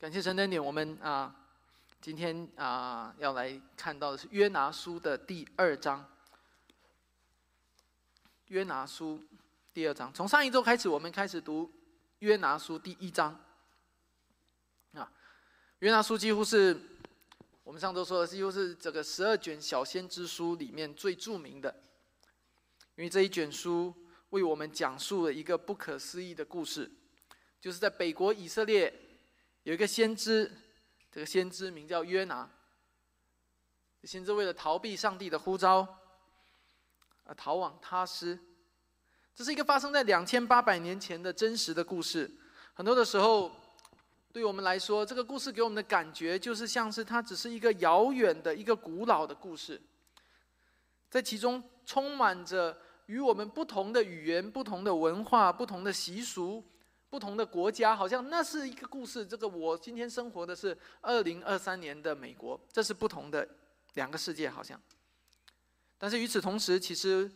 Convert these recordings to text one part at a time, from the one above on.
感谢神的点，我们啊，今天啊要来看到的是约拿书的第二章。约拿书第二章，从上一周开始，我们开始读约拿书第一章。啊，约拿书几乎是我们上周说的，几乎是这个十二卷小先知书里面最著名的，因为这一卷书为我们讲述了一个不可思议的故事，就是在北国以色列。有一个先知，这个先知名叫约拿。先知为了逃避上帝的呼召，而逃往他施。这是一个发生在两千八百年前的真实的故事。很多的时候，对我们来说，这个故事给我们的感觉就是像是它只是一个遥远的一个古老的故事，在其中充满着与我们不同的语言、不同的文化、不同的习俗。不同的国家，好像那是一个故事。这个我今天生活的是二零二三年的美国，这是不同的两个世界，好像。但是与此同时，其实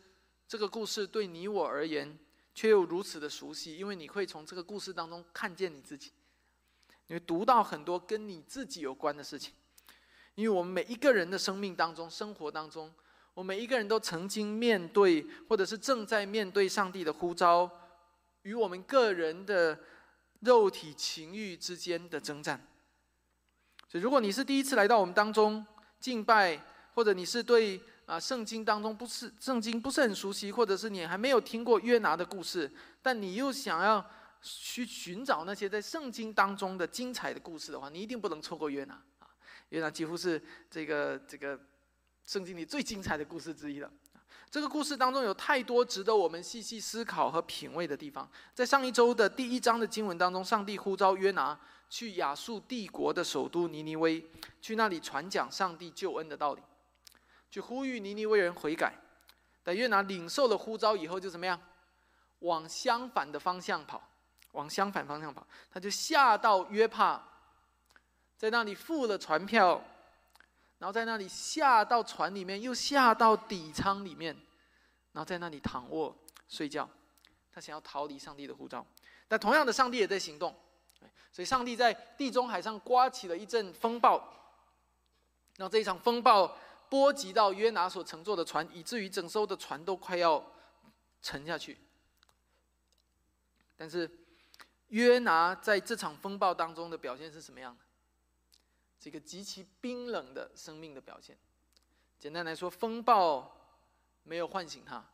这个故事对你我而言却又如此的熟悉，因为你会从这个故事当中看见你自己，你会读到很多跟你自己有关的事情。因为我们每一个人的生命当中、生活当中，我们每一个人都曾经面对，或者是正在面对上帝的呼召。与我们个人的肉体情欲之间的征战。所以，如果你是第一次来到我们当中敬拜，或者你是对啊圣经当中不是圣经不是很熟悉，或者是你还没有听过约拿的故事，但你又想要去寻找那些在圣经当中的精彩的故事的话，你一定不能错过约拿啊！约拿几乎是这个这个圣经里最精彩的故事之一了。这个故事当中有太多值得我们细细思考和品味的地方。在上一周的第一章的经文当中，上帝呼召约拿去亚述帝国的首都尼尼微，去那里传讲上帝救恩的道理，去呼吁尼尼微人悔改。但约拿领受了呼召以后，就怎么样？往相反的方向跑，往相反方向跑，他就下到约帕，在那里付了船票。然后在那里下到船里面，又下到底舱里面，然后在那里躺卧睡觉。他想要逃离上帝的护照，但同样的，上帝也在行动。所以，上帝在地中海上刮起了一阵风暴，然后这一场风暴波及到约拿所乘坐的船，以至于整艘的船都快要沉下去。但是，约拿在这场风暴当中的表现是什么样的？这个极其冰冷的生命的表现，简单来说，风暴没有唤醒他，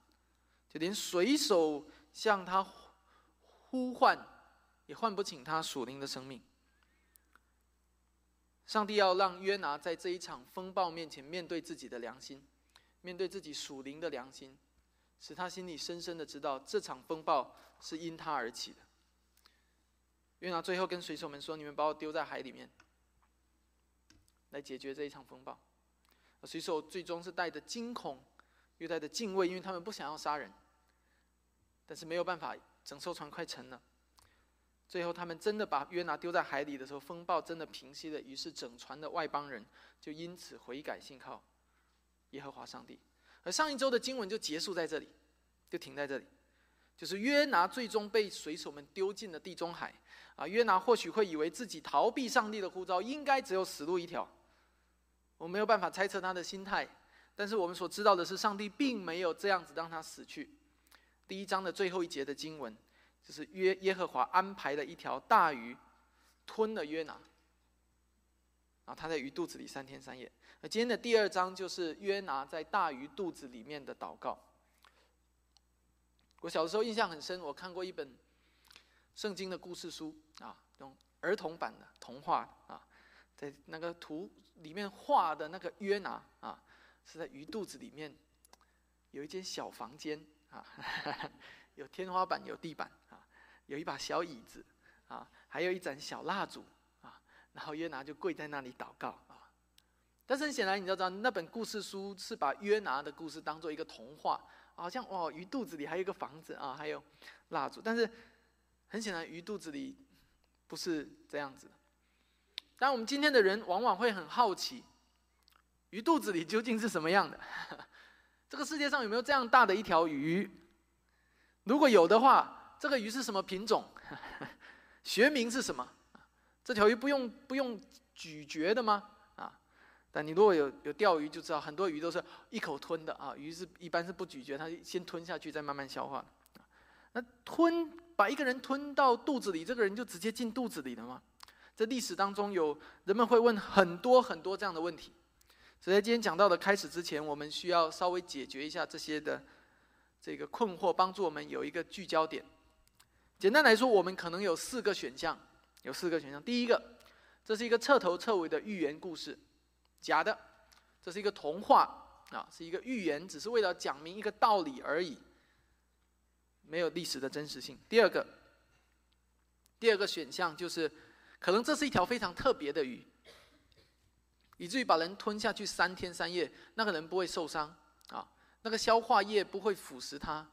就连水手向他呼唤，也唤不醒他属灵的生命。上帝要让约拿在这一场风暴面前面对自己的良心，面对自己属灵的良心，使他心里深深的知道这场风暴是因他而起的。约拿最后跟水手们说：“你们把我丢在海里面。”来解决这一场风暴，水手最终是带着惊恐，又带着敬畏，因为他们不想要杀人，但是没有办法，整艘船快沉了。最后，他们真的把约拿丢在海里的时候，风暴真的平息了，于是整船的外邦人就因此悔改信靠耶和华上帝。而上一周的经文就结束在这里，就停在这里，就是约拿最终被水手们丢进了地中海。啊，约拿或许会以为自己逃避上帝的呼召，应该只有死路一条。我没有办法猜测他的心态，但是我们所知道的是，上帝并没有这样子让他死去。第一章的最后一节的经文，就是约耶和华安排了一条大鱼吞了约拿，然后他在鱼肚子里三天三夜。那今天的第二章就是约拿在大鱼肚子里面的祷告。我小的时候印象很深，我看过一本圣经的故事书啊，用儿童版的童话啊。在那个图里面画的那个约拿啊，是在鱼肚子里面有一间小房间啊哈哈，有天花板有地板啊，有一把小椅子啊，还有一盏小蜡烛啊，然后约拿就跪在那里祷告啊。但是很显然，你知道那本故事书是把约拿的故事当做一个童话，好像哇鱼肚子里还有一个房子啊，还有蜡烛，但是很显然鱼肚子里不是这样子的。但我们今天的人往往会很好奇，鱼肚子里究竟是什么样的？这个世界上有没有这样大的一条鱼？如果有的话，这个鱼是什么品种？学名是什么？这条鱼不用不用咀嚼的吗？啊，但你如果有有钓鱼就知道，很多鱼都是一口吞的啊，鱼是一般是不咀嚼，它先吞下去再慢慢消化。那吞把一个人吞到肚子里，这个人就直接进肚子里了吗？在历史当中有人们会问很多很多这样的问题，所以在今天讲到的开始之前，我们需要稍微解决一下这些的这个困惑，帮助我们有一个聚焦点。简单来说，我们可能有四个选项，有四个选项。第一个，这是一个彻头彻尾的寓言故事，假的，这是一个童话啊，是一个寓言，只是为了讲明一个道理而已，没有历史的真实性。第二个，第二个选项就是。可能这是一条非常特别的鱼，以至于把人吞下去三天三夜，那个人不会受伤啊，那个消化液不会腐蚀他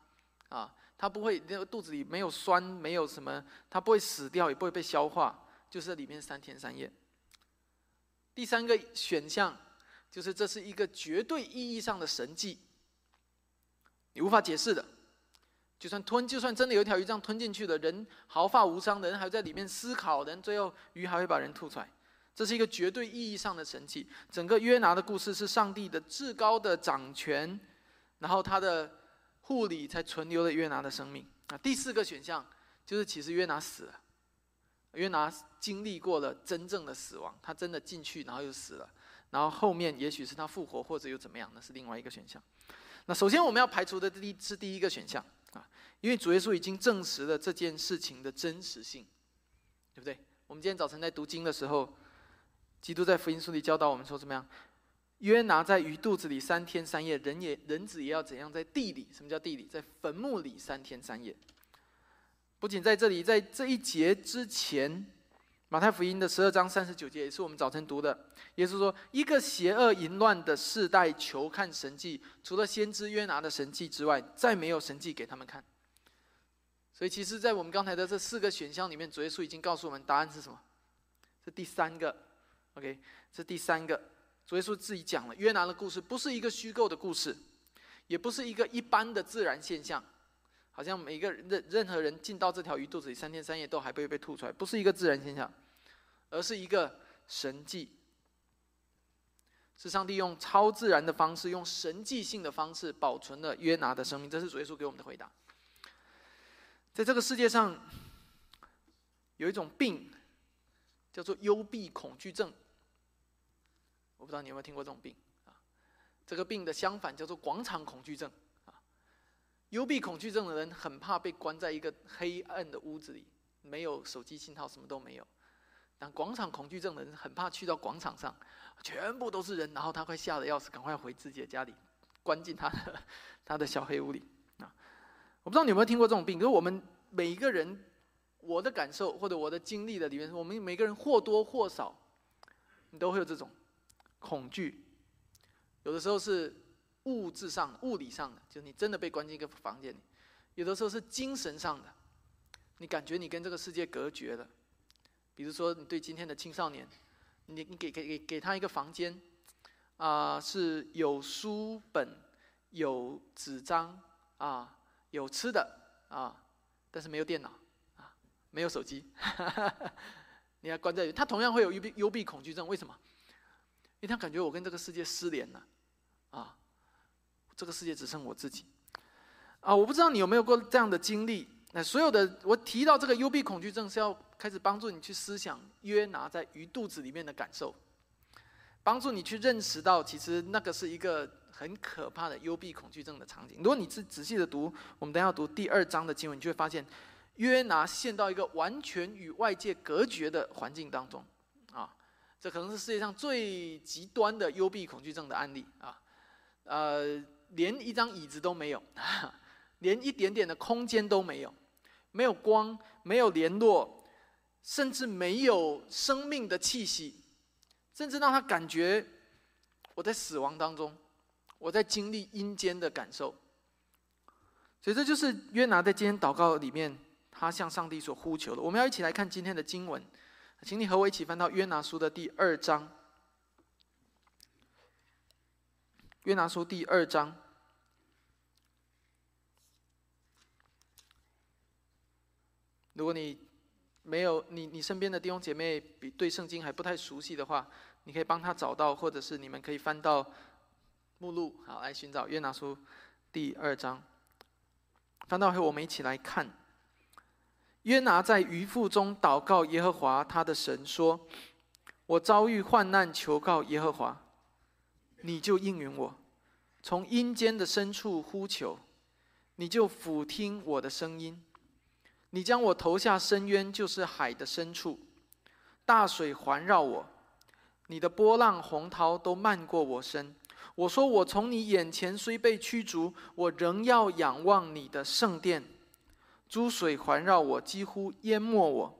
啊，他不会那个肚子里没有酸，没有什么，他不会死掉，也不会被消化，就是里面三天三夜。第三个选项就是这是一个绝对意义上的神迹，你无法解释的。就算吞，就算真的有一条鱼这样吞进去的人毫发无伤的，人还在里面思考，人最后鱼还会把人吐出来，这是一个绝对意义上的神迹。整个约拿的故事是上帝的至高的掌权，然后他的护理才存留了约拿的生命。啊，第四个选项就是其实约拿死了，约拿经历过了真正的死亡，他真的进去然后又死了，然后后面也许是他复活或者又怎么样，那是另外一个选项。那首先我们要排除的第是第一个选项。啊，因为主耶稣已经证实了这件事情的真实性，对不对？我们今天早晨在读经的时候，基督在福音书里教导我们说怎么样？约拿在鱼肚子里三天三夜，人也人子也要怎样在地里？什么叫地里？在坟墓里三天三夜。不仅在这里，在这一节之前。马太福音的十二章三十九节也是我们早晨读的。耶稣说：“一个邪恶淫乱的世代求看神迹，除了先知约拿的神迹之外，再没有神迹给他们看。”所以，其实，在我们刚才的这四个选项里面，主耶稣已经告诉我们答案是什么？是第三个。OK，这第三个，主耶稣自己讲了，约拿的故事不是一个虚构的故事，也不是一个一般的自然现象。好像每个人任任何人进到这条鱼肚子里三天三夜都还不会被吐出来，不是一个自然现象。而是一个神迹，是上帝用超自然的方式，用神迹性的方式保存了约拿的生命。这是主耶稣给我们的回答。在这个世界上，有一种病，叫做幽闭恐惧症。我不知道你有没有听过这种病啊？这个病的相反叫做广场恐惧症啊。幽闭恐惧症的人很怕被关在一个黑暗的屋子里，没有手机信号，什么都没有。但广场恐惧症的人很怕去到广场上，全部都是人，然后他快吓得要死，赶快回自己的家里，关进他的他的小黑屋里啊！我不知道你有没有听过这种病，就是我们每一个人，我的感受或者我的经历的里面，我们每个人或多或少，你都会有这种恐惧。有的时候是物质上、物理上的，就是你真的被关进一个房间里；有的时候是精神上的，你感觉你跟这个世界隔绝了。比如说，你对今天的青少年，你你给给给给他一个房间，啊，是有书本、有纸张啊，有吃的啊，但是没有电脑啊，没有手机，你要关在他同样会有幽闭幽闭恐惧症，为什么？因为他感觉我跟这个世界失联了，啊，这个世界只剩我自己，啊，我不知道你有没有过这样的经历。那所有的我提到这个幽闭恐惧症，是要开始帮助你去思想约拿在鱼肚子里面的感受，帮助你去认识到，其实那个是一个很可怕的幽闭恐惧症的场景。如果你是仔细的读，我们等下读第二章的经文，你就会发现，约拿陷到一个完全与外界隔绝的环境当中，这可能是世界上最极端的幽闭恐惧症的案例啊，呃，连一张椅子都没有，连一点点的空间都没有。没有光，没有联络，甚至没有生命的气息，甚至让他感觉我在死亡当中，我在经历阴间的感受。所以这就是约拿在今天祷告里面，他向上帝所呼求的。我们要一起来看今天的经文，请你和我一起翻到约拿书的第二章。约拿书第二章。如果你没有你你身边的弟兄姐妹比对圣经还不太熟悉的话，你可以帮他找到，或者是你们可以翻到目录，好来寻找约拿书第二章。翻到后，我们一起来看。约拿在鱼腹中祷告耶和华他的神说：“我遭遇患难，求告耶和华，你就应允我；从阴间的深处呼求，你就俯听我的声音。你将我投下深渊，就是海的深处，大水环绕我，你的波浪洪涛都漫过我身。我说：我从你眼前虽被驱逐，我仍要仰望你的圣殿。”珠水环绕我，几乎淹没我；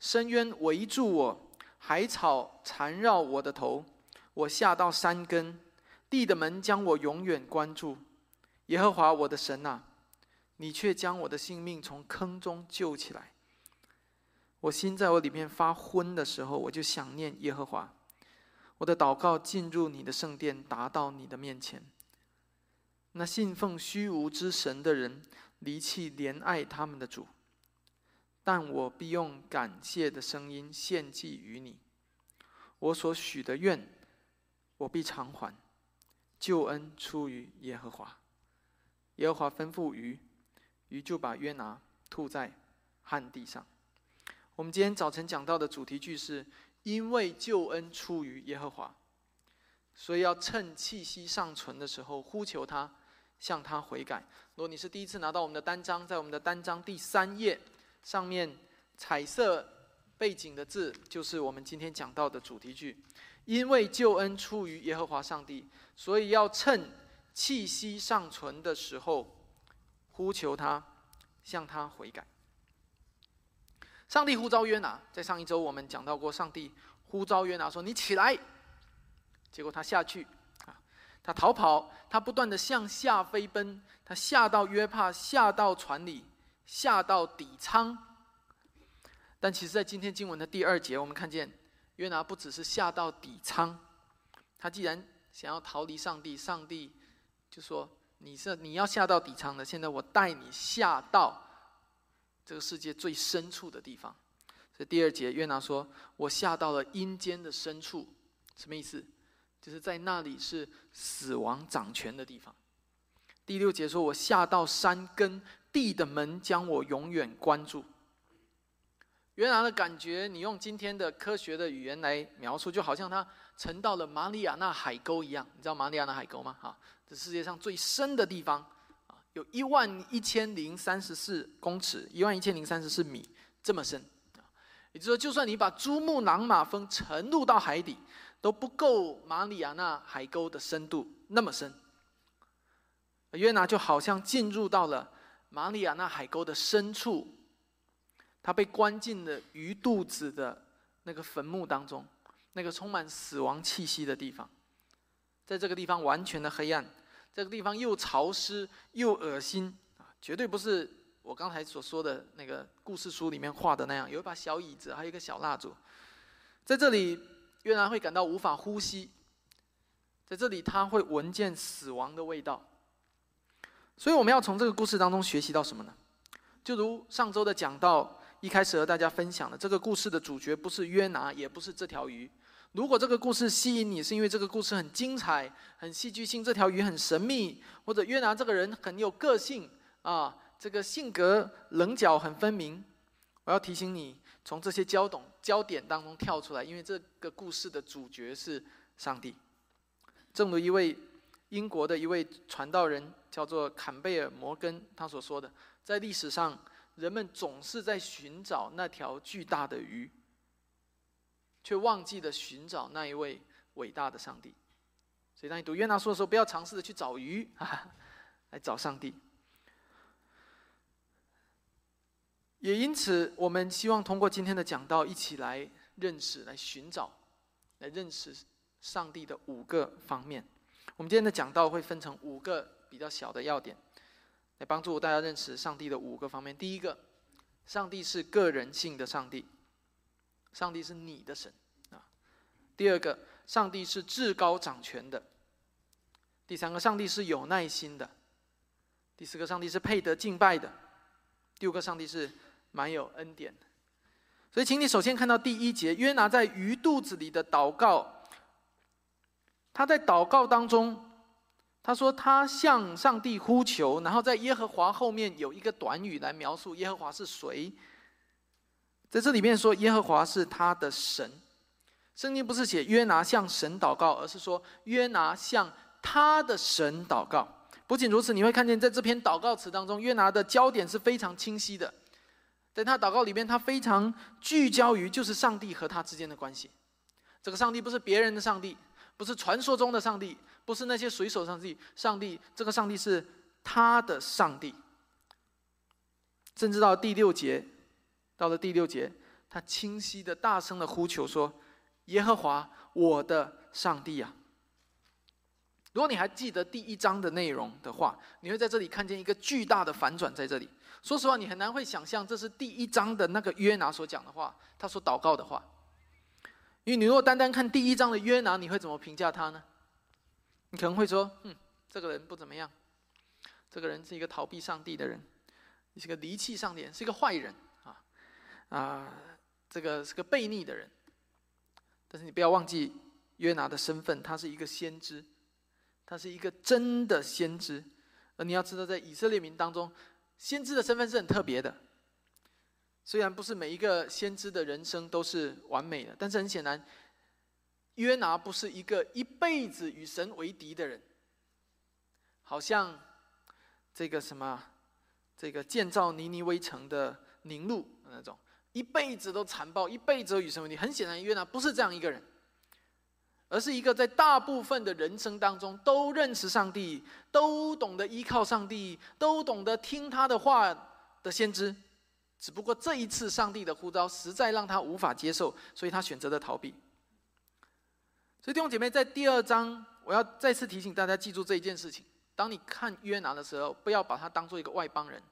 深渊围住我，海草缠绕我的头。我下到山根，地的门将我永远关住。耶和华我的神啊，你却将我的性命从坑中救起来。我心在我里面发昏的时候，我就想念耶和华。我的祷告进入你的圣殿，达到你的面前。那信奉虚无之神的人。离弃怜爱他们的主，但我必用感谢的声音献祭于你。我所许的愿，我必偿还。救恩出于耶和华。耶和华吩咐鱼，鱼就把约拿吐在旱地上。我们今天早晨讲到的主题句是：因为救恩出于耶和华，所以要趁气息尚存的时候呼求他。向他悔改。如果你是第一次拿到我们的单章，在我们的单章第三页上面彩色背景的字，就是我们今天讲到的主题句。因为救恩出于耶和华上帝，所以要趁气息尚存的时候呼求他，向他悔改。上帝呼召约拿，在上一周我们讲到过，上帝呼召约拿说：“你起来。”结果他下去。他逃跑，他不断的向下飞奔，他下到约帕，下到船里，下到底舱。但其实，在今天经文的第二节，我们看见约拿不只是下到底舱，他既然想要逃离上帝，上帝就说：“你是你要下到底舱的，现在我带你下到这个世界最深处的地方。”所以第二节，约拿说：“我下到了阴间的深处。”什么意思？就是在那里是死亡掌权的地方。第六节说：“我下到山根，地的门将我永远关住。”原来的感觉，你用今天的科学的语言来描述，就好像他沉到了马里亚纳海沟一样。你知道马里亚纳海沟吗？哈，这世界上最深的地方啊，有一万一千零三十四公尺，一万一千零三十四米这么深。也就是说，就算你把珠穆朗玛峰沉入到海底。都不够马里亚纳海沟的深度那么深。约拿就好像进入到了马里亚纳海沟的深处，他被关进了鱼肚子的那个坟墓当中，那个充满死亡气息的地方，在这个地方完全的黑暗，这个地方又潮湿又恶心啊，绝对不是我刚才所说的那个故事书里面画的那样，有一把小椅子，还有一个小蜡烛，在这里。约拿会感到无法呼吸，在这里他会闻见死亡的味道。所以我们要从这个故事当中学习到什么呢？就如上周的讲到，一开始和大家分享的，这个故事的主角不是约拿，也不是这条鱼。如果这个故事吸引你，是因为这个故事很精彩、很戏剧性，这条鱼很神秘，或者约拿这个人很有个性啊，这个性格棱角很分明，我要提醒你。从这些焦懂焦点当中跳出来，因为这个故事的主角是上帝。正如一位英国的一位传道人叫做坎贝尔摩根他所说的，在历史上，人们总是在寻找那条巨大的鱼，却忘记了寻找那一位伟大的上帝。所以当你读约拿书的时候，不要尝试的去找鱼，来找上帝。也因此，我们希望通过今天的讲道，一起来认识、来寻找、来认识上帝的五个方面。我们今天的讲道会分成五个比较小的要点，来帮助大家认识上帝的五个方面。第一个，上帝是个人性的上帝，上帝是你的神啊。第二个，上帝是至高掌权的。第三个，上帝是有耐心的。第四个，上帝是配得敬拜的。第五个，上帝是。蛮有恩典的。所以，请你首先看到第一节，约拿在鱼肚子里的祷告。他在祷告当中，他说他向上帝呼求，然后在耶和华后面有一个短语来描述耶和华是谁。在这里面说耶和华是他的神。圣经不是写约拿向神祷告，而是说约拿向他的神祷告。不仅如此，你会看见在这篇祷告词当中，约拿的焦点是非常清晰的。在他祷告里面，他非常聚焦于就是上帝和他之间的关系。这个上帝不是别人的上帝，不是传说中的上帝，不是那些水手上帝。上帝，这个上帝是他的上帝。甚至到第六节，到了第六节，他清晰的、大声的呼求说：“耶和华，我的上帝啊！”如果你还记得第一章的内容的话，你会在这里看见一个巨大的反转，在这里。说实话，你很难会想象这是第一章的那个约拿所讲的话，他所祷告的话。因为你如果单单看第一章的约拿，你会怎么评价他呢？你可能会说：“嗯，这个人不怎么样，这个人是一个逃避上帝的人，是个离弃上帝，是一个坏人啊啊，这个是个悖逆的人。”但是你不要忘记约拿的身份，他是一个先知，他是一个真的先知。而你要知道，在以色列民当中，先知的身份是很特别的，虽然不是每一个先知的人生都是完美的，但是很显然，约拿不是一个一辈子与神为敌的人，好像这个什么，这个建造尼尼微城的宁禄那种，一辈子都残暴，一辈子都与神为敌。很显然，约拿不是这样一个人。而是一个在大部分的人生当中都认识上帝、都懂得依靠上帝、都懂得听他的话的先知，只不过这一次上帝的呼召实在让他无法接受，所以他选择了逃避。所以弟兄姐妹，在第二章，我要再次提醒大家记住这一件事情：当你看约拿的时候，不要把他当做一个外邦人，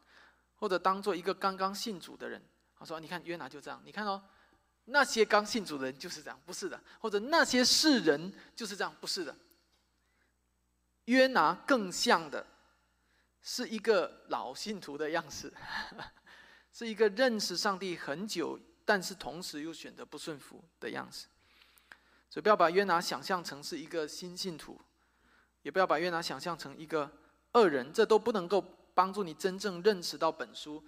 或者当做一个刚刚信主的人。他说：“你看约拿就这样，你看哦。”那些刚信主的人就是这样，不是的；或者那些世人就是这样，不是的。约拿更像的是一个老信徒的样式，是一个认识上帝很久，但是同时又选择不顺服的样子。所以不要把约拿想象成是一个新信徒，也不要把约拿想象成一个恶人，这都不能够帮助你真正认识到本书。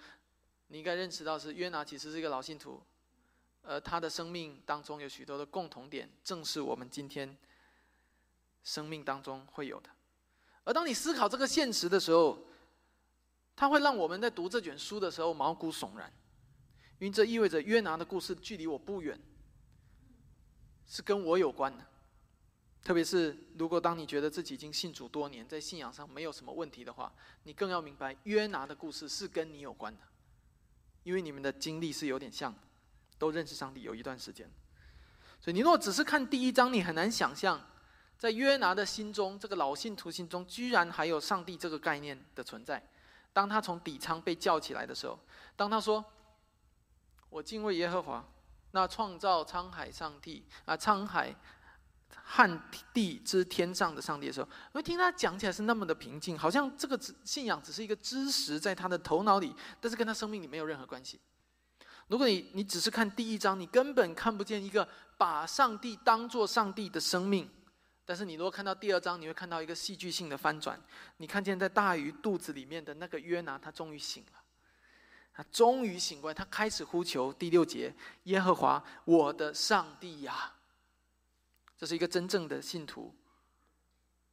你应该认识到是约拿其实是一个老信徒。而他的生命当中有许多的共同点，正是我们今天生命当中会有的。而当你思考这个现实的时候，它会让我们在读这卷书的时候毛骨悚然，因为这意味着约拿的故事距离我不远，是跟我有关的。特别是如果当你觉得自己已经信主多年，在信仰上没有什么问题的话，你更要明白约拿的故事是跟你有关的，因为你们的经历是有点像。都认识上帝有一段时间，所以你若只是看第一章，你很难想象，在约拿的心中，这个老信徒心中，居然还有上帝这个概念的存在。当他从底舱被叫起来的时候，当他说：“我敬畏耶和华，那创造沧海上帝啊，沧海旱地之天上的上帝的时候，我听他讲起来是那么的平静，好像这个信仰只是一个知识在他的头脑里，但是跟他生命里没有任何关系。如果你你只是看第一章，你根本看不见一个把上帝当做上帝的生命。但是你如果看到第二章，你会看到一个戏剧性的翻转。你看见在大鱼肚子里面的那个约拿，他终于醒了，他终于醒过来，他开始呼求。第六节，耶和华我的上帝呀，这是一个真正的信徒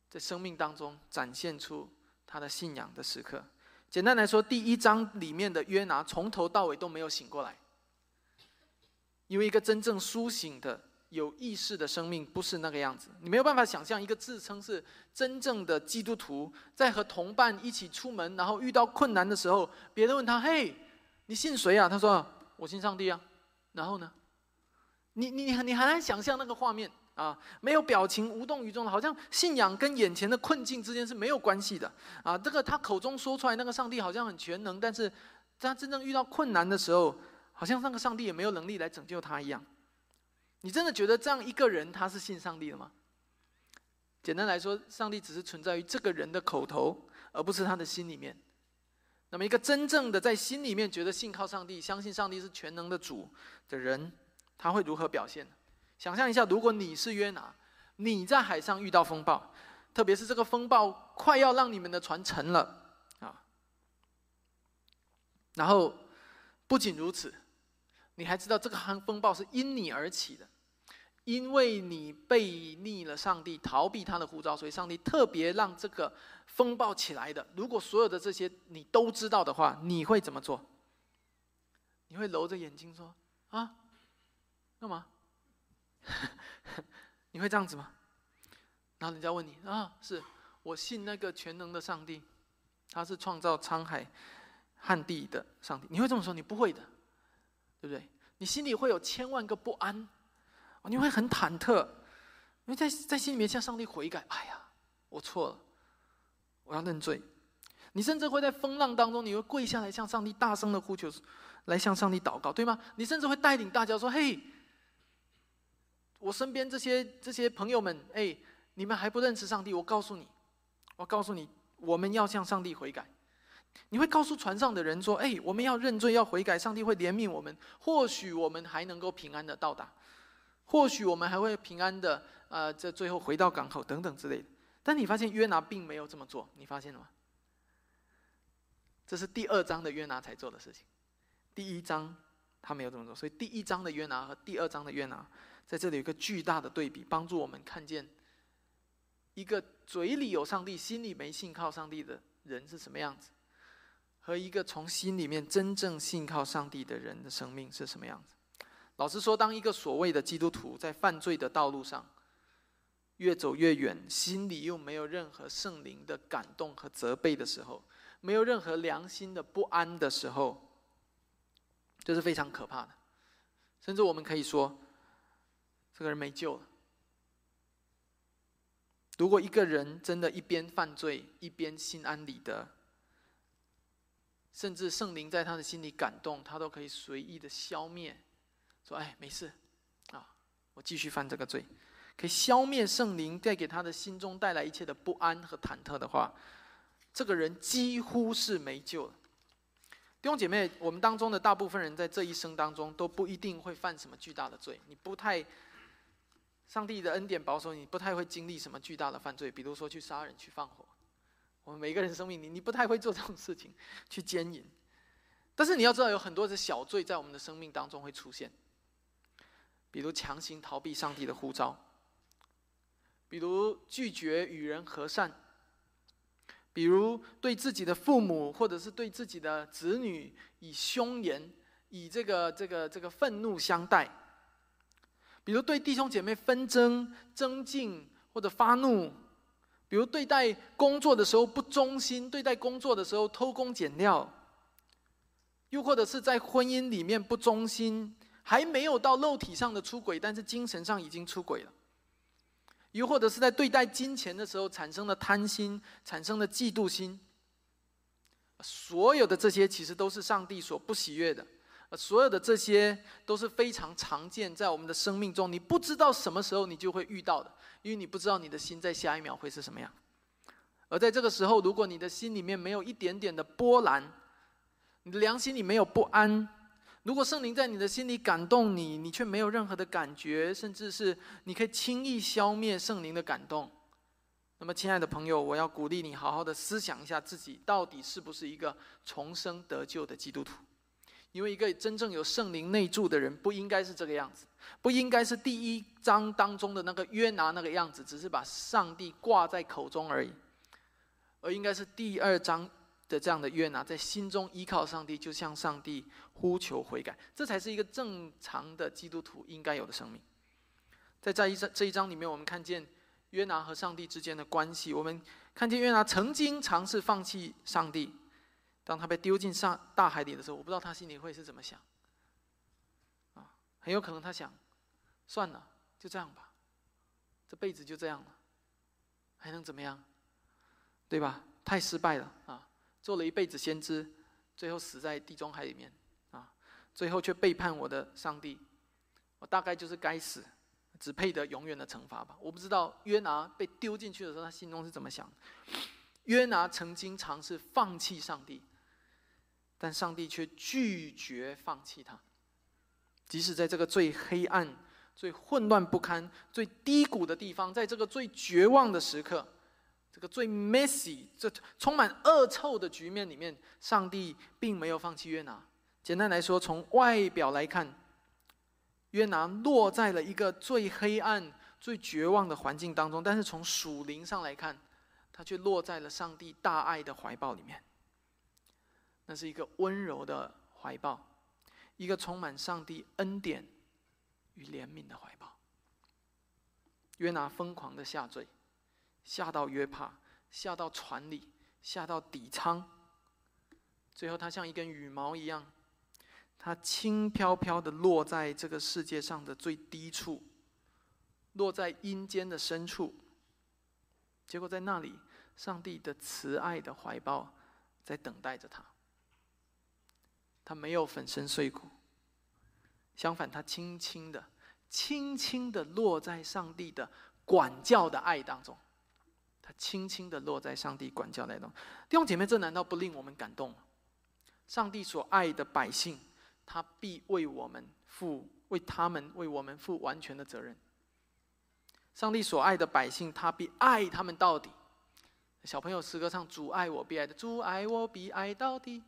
在生命当中展现出他的信仰的时刻。简单来说，第一章里面的约拿从头到尾都没有醒过来。因为一个真正苏醒的、有意识的生命不是那个样子，你没有办法想象一个自称是真正的基督徒，在和同伴一起出门，然后遇到困难的时候，别人问他：“嘿，你信谁啊？”他说：“我信上帝啊。”然后呢？你你你很难想象那个画面啊，没有表情、无动于衷的，好像信仰跟眼前的困境之间是没有关系的啊。这个他口中说出来那个上帝好像很全能，但是他真正遇到困难的时候。好像那个上帝也没有能力来拯救他一样，你真的觉得这样一个人他是信上帝的吗？简单来说，上帝只是存在于这个人的口头，而不是他的心里面。那么，一个真正的在心里面觉得信靠上帝、相信上帝是全能的主的人，他会如何表现？想象一下，如果你是约拿，你在海上遇到风暴，特别是这个风暴快要让你们的船沉了啊。然后，不仅如此，你还知道这个风风暴是因你而起的。因为你背逆了上帝，逃避他的呼召，所以上帝特别让这个风暴起来的。如果所有的这些你都知道的话，你会怎么做？你会揉着眼睛说：“啊，干嘛？” 你会这样子吗？然后人家问你：“啊，是我信那个全能的上帝，他是创造沧海旱地的上帝。”你会这么说？你不会的，对不对？你心里会有千万个不安。你会很忐忑，因为在在心里面向上帝悔改。哎呀，我错了，我要认罪。你甚至会在风浪当中，你会跪下来向上帝大声的呼求，来向上帝祷告，对吗？你甚至会带领大家说：“嘿，我身边这些这些朋友们，哎，你们还不认识上帝？我告诉你，我告诉你，我们要向上帝悔改。”你会告诉船上的人说：“哎，我们要认罪，要悔改，上帝会怜悯我们，或许我们还能够平安的到达。”或许我们还会平安的，呃，这最后回到港口等等之类的。但你发现约拿并没有这么做，你发现了吗？这是第二章的约拿才做的事情，第一章他没有这么做。所以第一章的约拿和第二章的约拿在这里有个巨大的对比，帮助我们看见一个嘴里有上帝、心里没信靠上帝的人是什么样子，和一个从心里面真正信靠上帝的人的生命是什么样子。老实说，当一个所谓的基督徒在犯罪的道路上越走越远，心里又没有任何圣灵的感动和责备的时候，没有任何良心的不安的时候，这是非常可怕的。甚至我们可以说，这个人没救了。如果一个人真的一边犯罪一边心安理得，甚至圣灵在他的心里感动，他都可以随意的消灭。说：“哎，没事，啊，我继续犯这个罪，可以消灭圣灵带给他的心中带来一切的不安和忐忑的话，这个人几乎是没救了。弟兄姐妹，我们当中的大部分人在这一生当中都不一定会犯什么巨大的罪，你不太，上帝的恩典保守你，不太会经历什么巨大的犯罪，比如说去杀人、去放火。我们每个人生命里，你不太会做这种事情，去奸淫。但是你要知道，有很多的小罪在我们的生命当中会出现。”比如强行逃避上帝的呼召，比如拒绝与人和善，比如对自己的父母或者是对自己的子女以凶言、以这个这个这个愤怒相待，比如对弟兄姐妹纷争、争竞或者发怒，比如对待工作的时候不忠心，对待工作的时候偷工减料，又或者是在婚姻里面不忠心。还没有到肉体上的出轨，但是精神上已经出轨了。又或者是在对待金钱的时候产生了贪心，产生了嫉妒心。所有的这些其实都是上帝所不喜悦的，所有的这些都是非常常见在我们的生命中。你不知道什么时候你就会遇到的，因为你不知道你的心在下一秒会是什么样。而在这个时候，如果你的心里面没有一点点的波澜，你的良心里没有不安。如果圣灵在你的心里感动你，你却没有任何的感觉，甚至是你可以轻易消灭圣灵的感动，那么，亲爱的朋友，我要鼓励你好好的思想一下自己到底是不是一个重生得救的基督徒，因为一个真正有圣灵内住的人不应该是这个样子，不应该是第一章当中的那个约拿那个样子，只是把上帝挂在口中而已，而应该是第二章。的这样的约拿，在心中依靠上帝，就向上帝呼求悔改，这才是一个正常的基督徒应该有的生命。在这一章这一章里面，我们看见约拿和上帝之间的关系。我们看见约拿曾经尝试放弃上帝，当他被丢进上大海里的时候，我不知道他心里会是怎么想。啊，很有可能他想，算了，就这样吧，这辈子就这样了，还能怎么样？对吧？太失败了啊！做了一辈子先知，最后死在地中海里面，啊，最后却背叛我的上帝，我大概就是该死，只配得永远的惩罚吧。我不知道约拿被丢进去的时候，他心中是怎么想。约拿曾经尝试放弃上帝，但上帝却拒绝放弃他。即使在这个最黑暗、最混乱不堪、最低谷的地方，在这个最绝望的时刻，这个最 messy、这充满恶臭的局面里面，上帝并没有放弃约拿。简单来说，从外表来看，约拿落在了一个最黑暗、最绝望的环境当中；但是从属灵上来看，他却落在了上帝大爱的怀抱里面。那是一个温柔的怀抱，一个充满上帝恩典与怜悯的怀抱。约拿疯狂的下坠，下到约帕，下到船里，下到底舱，最后他像一根羽毛一样。它轻飘飘的落在这个世界上的最低处，落在阴间的深处。结果在那里，上帝的慈爱的怀抱在等待着他。他没有粉身碎骨，相反，他轻轻的、轻轻的落在上帝的管教的爱当中。他轻轻的落在上帝管教的爱当中。弟兄姐妹，这难道不令我们感动吗？上帝所爱的百姓。他必为我们负，为他们为我们负完全的责任。上帝所爱的百姓，他必爱他们到底。小朋友诗歌唱“主爱我必爱的，主爱我必爱到底”。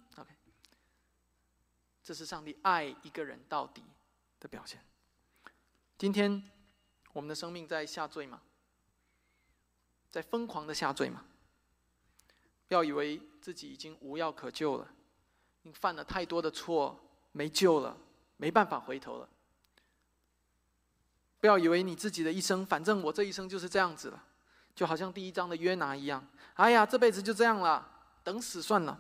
这是上帝爱一个人到底的表现。今天我们的生命在下坠吗？在疯狂的下坠吗？不要以为自己已经无药可救了，你犯了太多的错。没救了，没办法回头了。不要以为你自己的一生，反正我这一生就是这样子了，就好像第一章的约拿一样。哎呀，这辈子就这样了，等死算了。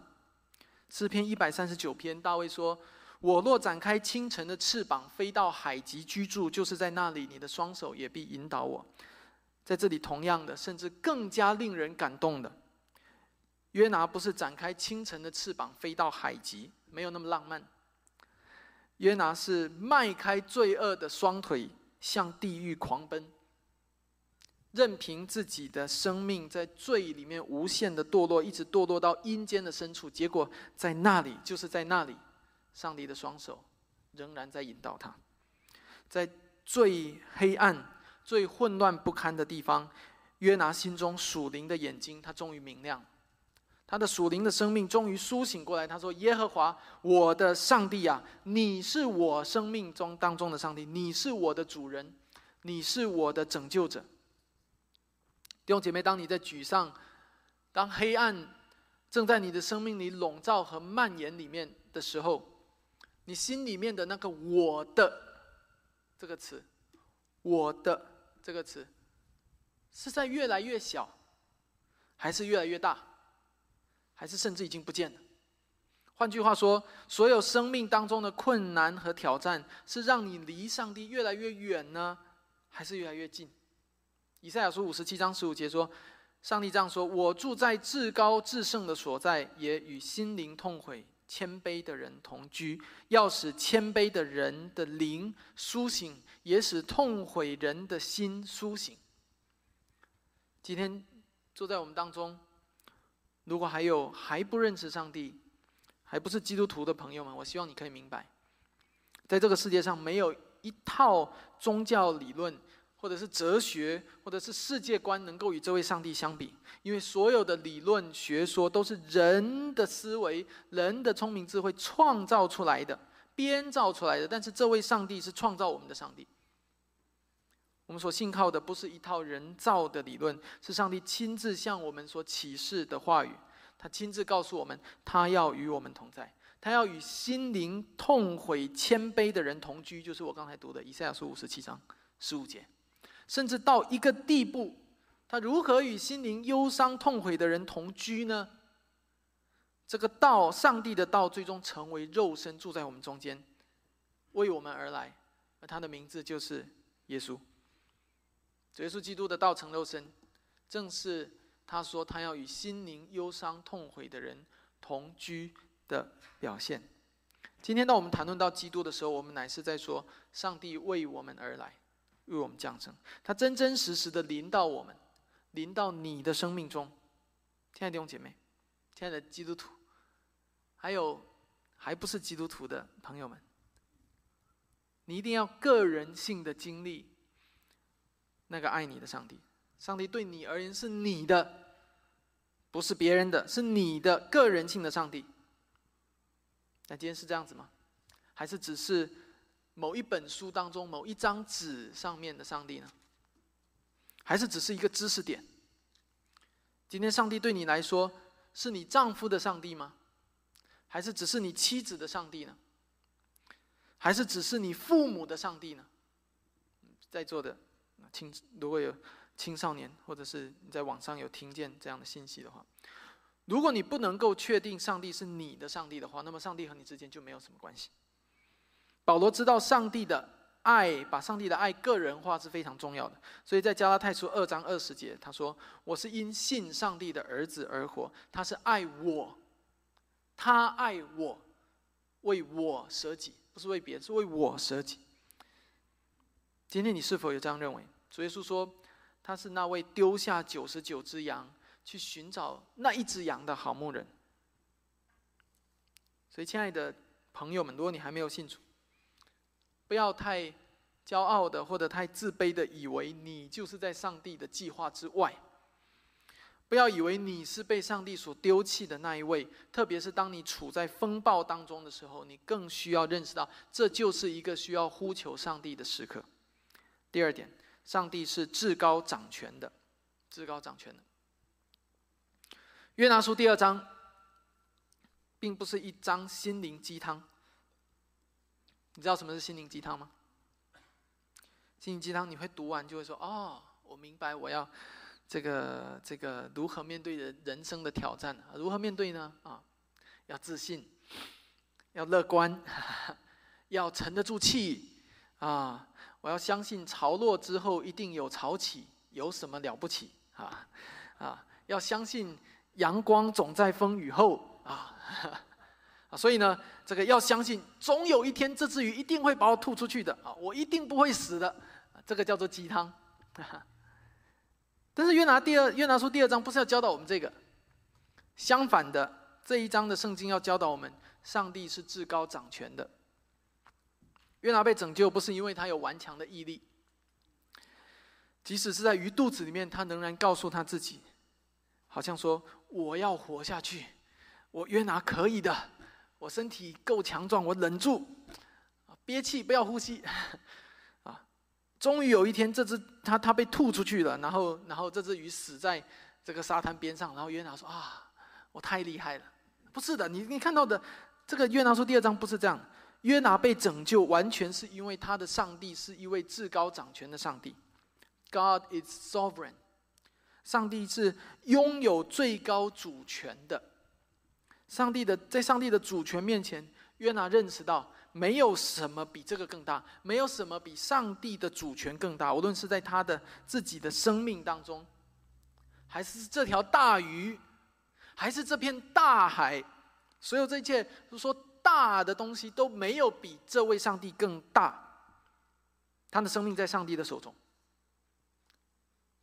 诗篇一百三十九篇，大卫说：“我若展开清晨的翅膀，飞到海极居住，就是在那里，你的双手也必引导我。”在这里，同样的，甚至更加令人感动的，约拿不是展开清晨的翅膀飞到海极，没有那么浪漫。约拿是迈开罪恶的双腿向地狱狂奔，任凭自己的生命在罪里面无限的堕落，一直堕落到阴间的深处。结果在那里，就是在那里，上帝的双手仍然在引导他，在最黑暗、最混乱不堪的地方，约拿心中属灵的眼睛，他终于明亮。他的属灵的生命终于苏醒过来。他说：“耶和华，我的上帝啊，你是我生命中当中的上帝，你是我的主人，你是我的拯救者。”弟兄姐妹，当你在沮丧、当黑暗正在你的生命里笼罩和蔓延里面的时候，你心里面的那个“我的”这个词，“我的”这个词，是在越来越小，还是越来越大？还是甚至已经不见了。换句话说，所有生命当中的困难和挑战，是让你离上帝越来越远呢，还是越来越近？以赛亚书五十七章十五节说：“上帝这样说：我住在至高至圣的所在，也与心灵痛悔、谦卑的人同居，要使谦卑的人的灵苏醒，也使痛悔人的心苏醒。”今天坐在我们当中。如果还有还不认识上帝、还不是基督徒的朋友们，我希望你可以明白，在这个世界上没有一套宗教理论，或者是哲学，或者是世界观能够与这位上帝相比，因为所有的理论学说都是人的思维、人的聪明智慧创造出来的、编造出来的。但是这位上帝是创造我们的上帝。我们所信靠的不是一套人造的理论，是上帝亲自向我们所启示的话语。他亲自告诉我们，他要与我们同在，他要与心灵痛悔、谦卑的人同居。就是我刚才读的以赛亚书五十七章十五节，甚至到一个地步，他如何与心灵忧伤痛悔的人同居呢？这个道，上帝的道，最终成为肉身，住在我们中间，为我们而来，而他的名字就是耶稣。耶稣基督的道成肉身，正是他说他要与心灵忧伤痛悔的人同居的表现。今天当我们谈论到基督的时候，我们乃是在说上帝为我们而来，为我们降生，他真真实实的临到我们，临到你的生命中。亲爱的弟兄姐妹，亲爱的基督徒，还有还不是基督徒的朋友们，你一定要个人性的经历那个爱你的上帝。上帝对你而言是你的，不是别人的，是你的个人性的上帝。那今天是这样子吗？还是只是某一本书当中某一张纸上面的上帝呢？还是只是一个知识点？今天上帝对你来说，是你丈夫的上帝吗？还是只是你妻子的上帝呢？还是只是你父母的上帝呢？在座的青如果有青少年，或者是你在网上有听见这样的信息的话，如果你不能够确定上帝是你的上帝的话，那么上帝和你之间就没有什么关系。保罗知道上帝的爱，把上帝的爱个人化是非常重要的，所以在加拉太书二章二十节，他说：“我是因信上帝的儿子而活，他是爱我。”他爱我，为我舍己，不是为别人，是为我舍己。今天你是否有这样认为？主耶稣说，他是那位丢下九十九只羊去寻找那一只羊的好牧人。所以，亲爱的朋友们，如果你还没有信主，不要太骄傲的或者太自卑的，以为你就是在上帝的计划之外。不要以为你是被上帝所丢弃的那一位，特别是当你处在风暴当中的时候，你更需要认识到，这就是一个需要呼求上帝的时刻。第二点，上帝是至高掌权的，至高掌权的。约拿书第二章，并不是一张心灵鸡汤。你知道什么是心灵鸡汤吗？心灵鸡汤，你会读完就会说：“哦，我明白，我要。”这个这个如何面对人人生的挑战？如何面对呢？啊，要自信，要乐观，要沉得住气啊！我要相信潮落之后一定有潮起，有什么了不起啊？啊，要相信阳光总在风雨后啊！啊，所以呢，这个要相信，总有一天这只鱼一定会把我吐出去的啊！我一定不会死的，这个叫做鸡汤。但是约拿第二约拿书第二章不是要教导我们这个，相反的这一章的圣经要教导我们，上帝是至高掌权的。约拿被拯救不是因为他有顽强的毅力，即使是在鱼肚子里面，他仍然告诉他自己，好像说我要活下去，我约拿可以的，我身体够强壮，我忍住，憋气不要呼吸。啊终于有一天，这只它它被吐出去了，然后然后这只鱼死在这个沙滩边上，然后约拿说：“啊，我太厉害了！”不是的，你你看到的这个约拿书第二章不是这样。约拿被拯救，完全是因为他的上帝是一位至高掌权的上帝。God is sovereign，上帝是拥有最高主权的。上帝的在上帝的主权面前，约拿认识到。没有什么比这个更大，没有什么比上帝的主权更大。无论是在他的自己的生命当中，还是这条大鱼，还是这片大海，所有这一切，说大的东西都没有比这位上帝更大。他的生命在上帝的手中，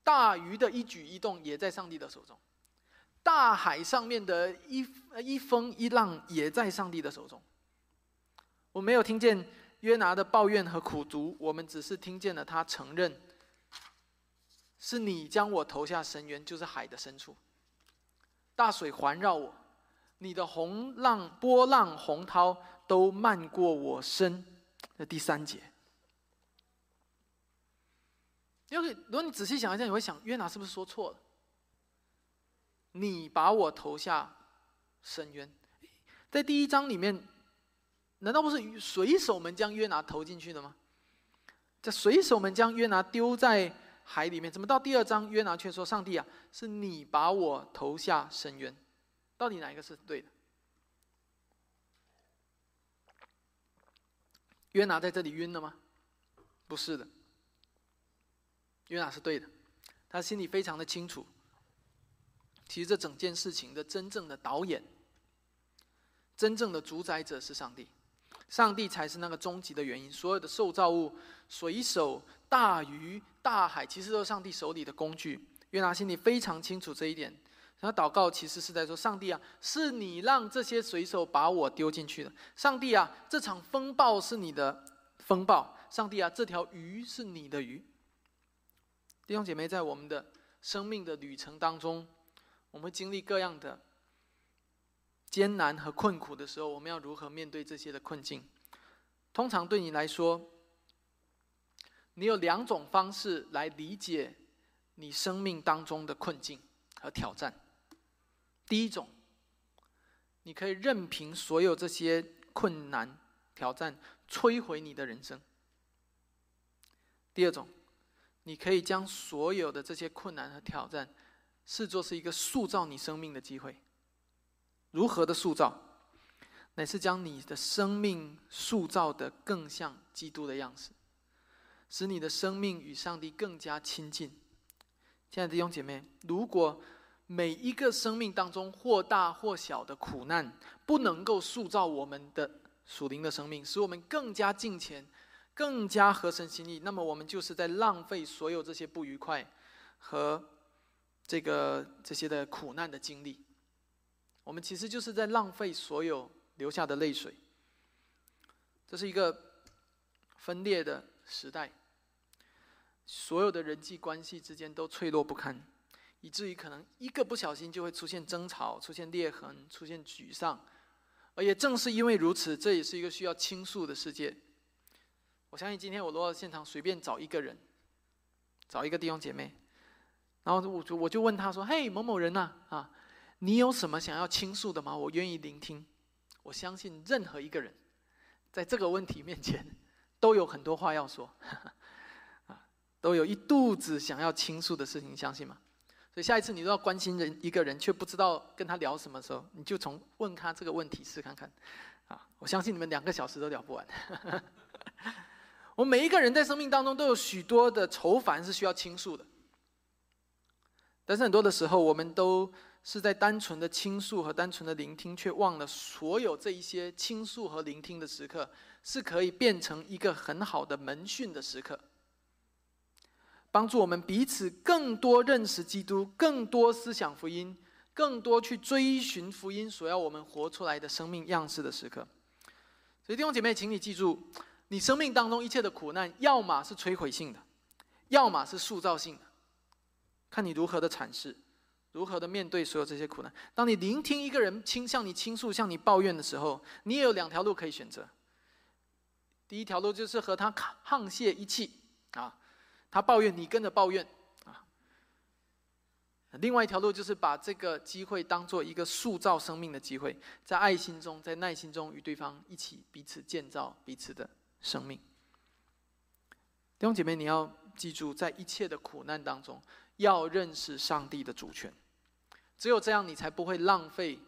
大鱼的一举一动也在上帝的手中，大海上面的一一风一浪也在上帝的手中。我没有听见约拿的抱怨和苦读，我们只是听见了他承认：“是你将我投下深渊，就是海的深处。大水环绕我，你的洪浪、波浪、洪涛都漫过我身。”的第三节。因为如果你仔细想一下，你会想约拿是不是说错了？你把我投下深渊，在第一章里面。难道不是水手们将约拿投进去的吗？这水手们将约拿丢在海里面，怎么到第二章约拿却说：“上帝啊，是你把我投下深渊。”到底哪一个是对的？约拿在这里晕了吗？不是的，约拿是对的，他心里非常的清楚。其实这整件事情的真正的导演、真正的主宰者是上帝。上帝才是那个终极的原因。所有的受造物、水手、大鱼、大海，其实都是上帝手里的工具。约拿心里非常清楚这一点，他祷告其实是在说：上帝啊，是你让这些水手把我丢进去的。上帝啊，这场风暴是你的风暴。上帝啊，这条鱼是你的鱼。弟兄姐妹，在我们的生命的旅程当中，我们会经历各样的艰难和困苦的时候，我们要如何面对这些的困境？通常对你来说，你有两种方式来理解你生命当中的困境和挑战。第一种，你可以任凭所有这些困难挑战摧毁你的人生。第二种，你可以将所有的这些困难和挑战视作是一个塑造你生命的机会。如何的塑造？乃是将你的生命塑造的更像基督的样子，使你的生命与上帝更加亲近。亲爱的弟兄姐妹，如果每一个生命当中或大或小的苦难不能够塑造我们的属灵的生命，使我们更加敬虔。更加合神心意，那么我们就是在浪费所有这些不愉快和这个这些的苦难的经历。我们其实就是在浪费所有流下的泪水。这是一个分裂的时代，所有的人际关系之间都脆弱不堪，以至于可能一个不小心就会出现争吵、出现裂痕、出现沮丧。而也正是因为如此，这也是一个需要倾诉的世界。我相信今天我落到现场，随便找一个人，找一个弟兄姐妹，然后我就我就问他说：“嘿，某某人呐，啊，你有什么想要倾诉的吗？我愿意聆听。”我相信任何一个人，在这个问题面前，都有很多话要说，啊，都有一肚子想要倾诉的事情，相信吗？所以下一次你都要关心人一个人，却不知道跟他聊什么时候，你就从问他这个问题试看看，啊，我相信你们两个小时都聊不完。我们每一个人在生命当中都有许多的愁烦是需要倾诉的，但是很多的时候，我们都是在单纯的倾诉和单纯的聆听，却忘了所有这一些倾诉和聆听的时刻，是可以变成一个很好的门训的时刻，帮助我们彼此更多认识基督，更多思想福音，更多去追寻福音所要我们活出来的生命样式的时刻。所以弟兄姐妹，请你记住。你生命当中一切的苦难，要么是摧毁性的，要么是塑造性的，看你如何的阐释，如何的面对所有这些苦难。当你聆听一个人倾向你倾诉、向你抱怨的时候，你也有两条路可以选择。第一条路就是和他沆瀣一气啊，他抱怨你跟着抱怨啊。另外一条路就是把这个机会当做一个塑造生命的机会，在爱心中，在耐心中与对方一起彼此建造彼此的生命。弟兄姐妹，你要记住，在一切的苦难当中，要认识上帝的主权。只有这样，你才不会浪费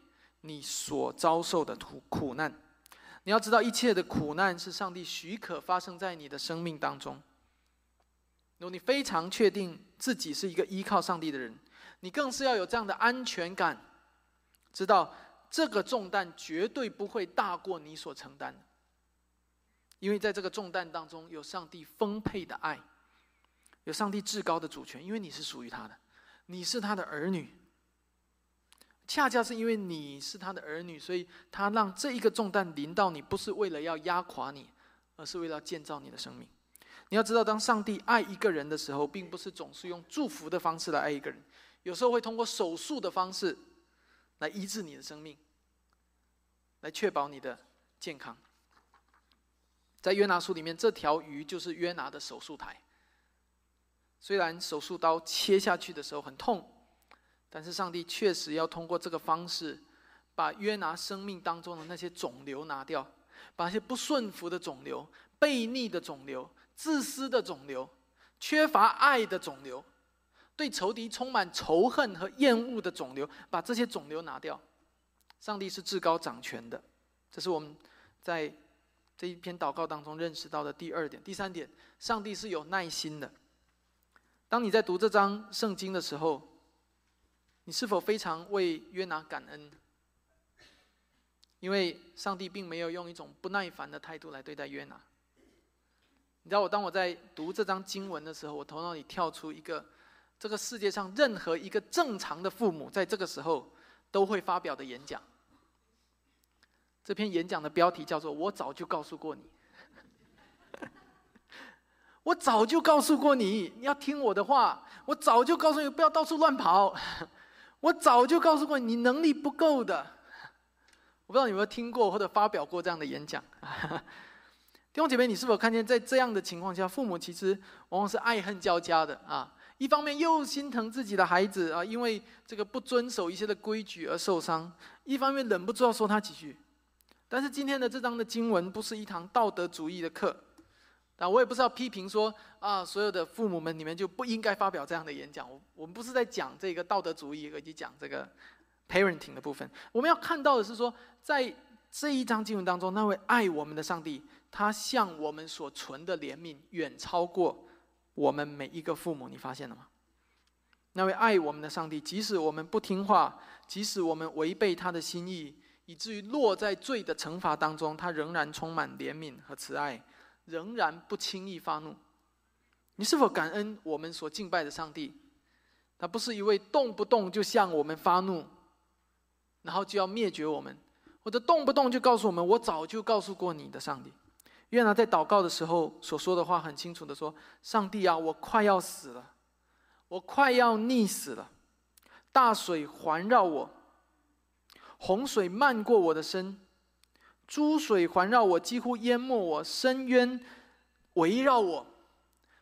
你所遭受的苦苦难。你要知道，一切的苦难是上帝许可发生在你的生命当中。如果你非常确定自己是一个依靠上帝的人，你更是要有这样的安全感，知道这个重担绝对不会大过你所承担的，因为在这个重担当中有上帝丰沛的爱，有上帝至高的主权，因为你是属于他的，你是他的儿女。恰恰是因为你是他的儿女，所以他让这一个重担临到你，不是为了要压垮你，而是为了建造你的生命。你要知道，当上帝爱一个人的时候，并不是总是用祝福的方式来爱一个人。有时候会通过手术的方式来医治你的生命，来确保你的健康。在约拿书里面，这条鱼就是约拿的手术台。虽然手术刀切下去的时候很痛，但是上帝确实要通过这个方式，把约拿生命当中的那些肿瘤拿掉，把那些不顺服的肿瘤、悖逆的肿瘤、自私的肿瘤、缺乏爱的肿瘤。对仇敌充满仇恨和厌恶的肿瘤，把这些肿瘤拿掉。上帝是至高掌权的，这是我们在这一篇祷告当中认识到的第二点。第三点，上帝是有耐心的。当你在读这章圣经的时候，你是否非常为约拿感恩？因为上帝并没有用一种不耐烦的态度来对待约拿。你知道，我当我在读这章经文的时候，我头脑里跳出一个。这个世界上任何一个正常的父母在这个时候都会发表的演讲。这篇演讲的标题叫做“我早就告诉过你”，我早就告诉过你，你要听我的话。我早就告诉你不要到处乱跑，我早就告诉过你，能力不够的。我不知道你有没有听过或者发表过这样的演讲。弟兄姐妹，你是否看见在这样的情况下，父母其实往往是爱恨交加的啊？一方面又心疼自己的孩子啊，因为这个不遵守一些的规矩而受伤；一方面忍不住要说他几句。但是今天的这章的经文不是一堂道德主义的课，啊，我也不是要批评说啊，所有的父母们你们就不应该发表这样的演讲。我我们不是在讲这个道德主义，以及讲这个 parenting 的部分。我们要看到的是说，在这一章经文当中，那位爱我们的上帝，他向我们所存的怜悯远超过。我们每一个父母，你发现了吗？那位爱我们的上帝，即使我们不听话，即使我们违背他的心意，以至于落在罪的惩罚当中，他仍然充满怜悯和慈爱，仍然不轻易发怒。你是否感恩我们所敬拜的上帝？他不是一位动不动就向我们发怒，然后就要灭绝我们，或者动不动就告诉我们“我早就告诉过你的上帝”。约拿在祷告的时候所说的话很清楚的说：“上帝啊，我快要死了，我快要溺死了，大水环绕我，洪水漫过我的身，珠水环绕我，几乎淹没我，深渊围绕我，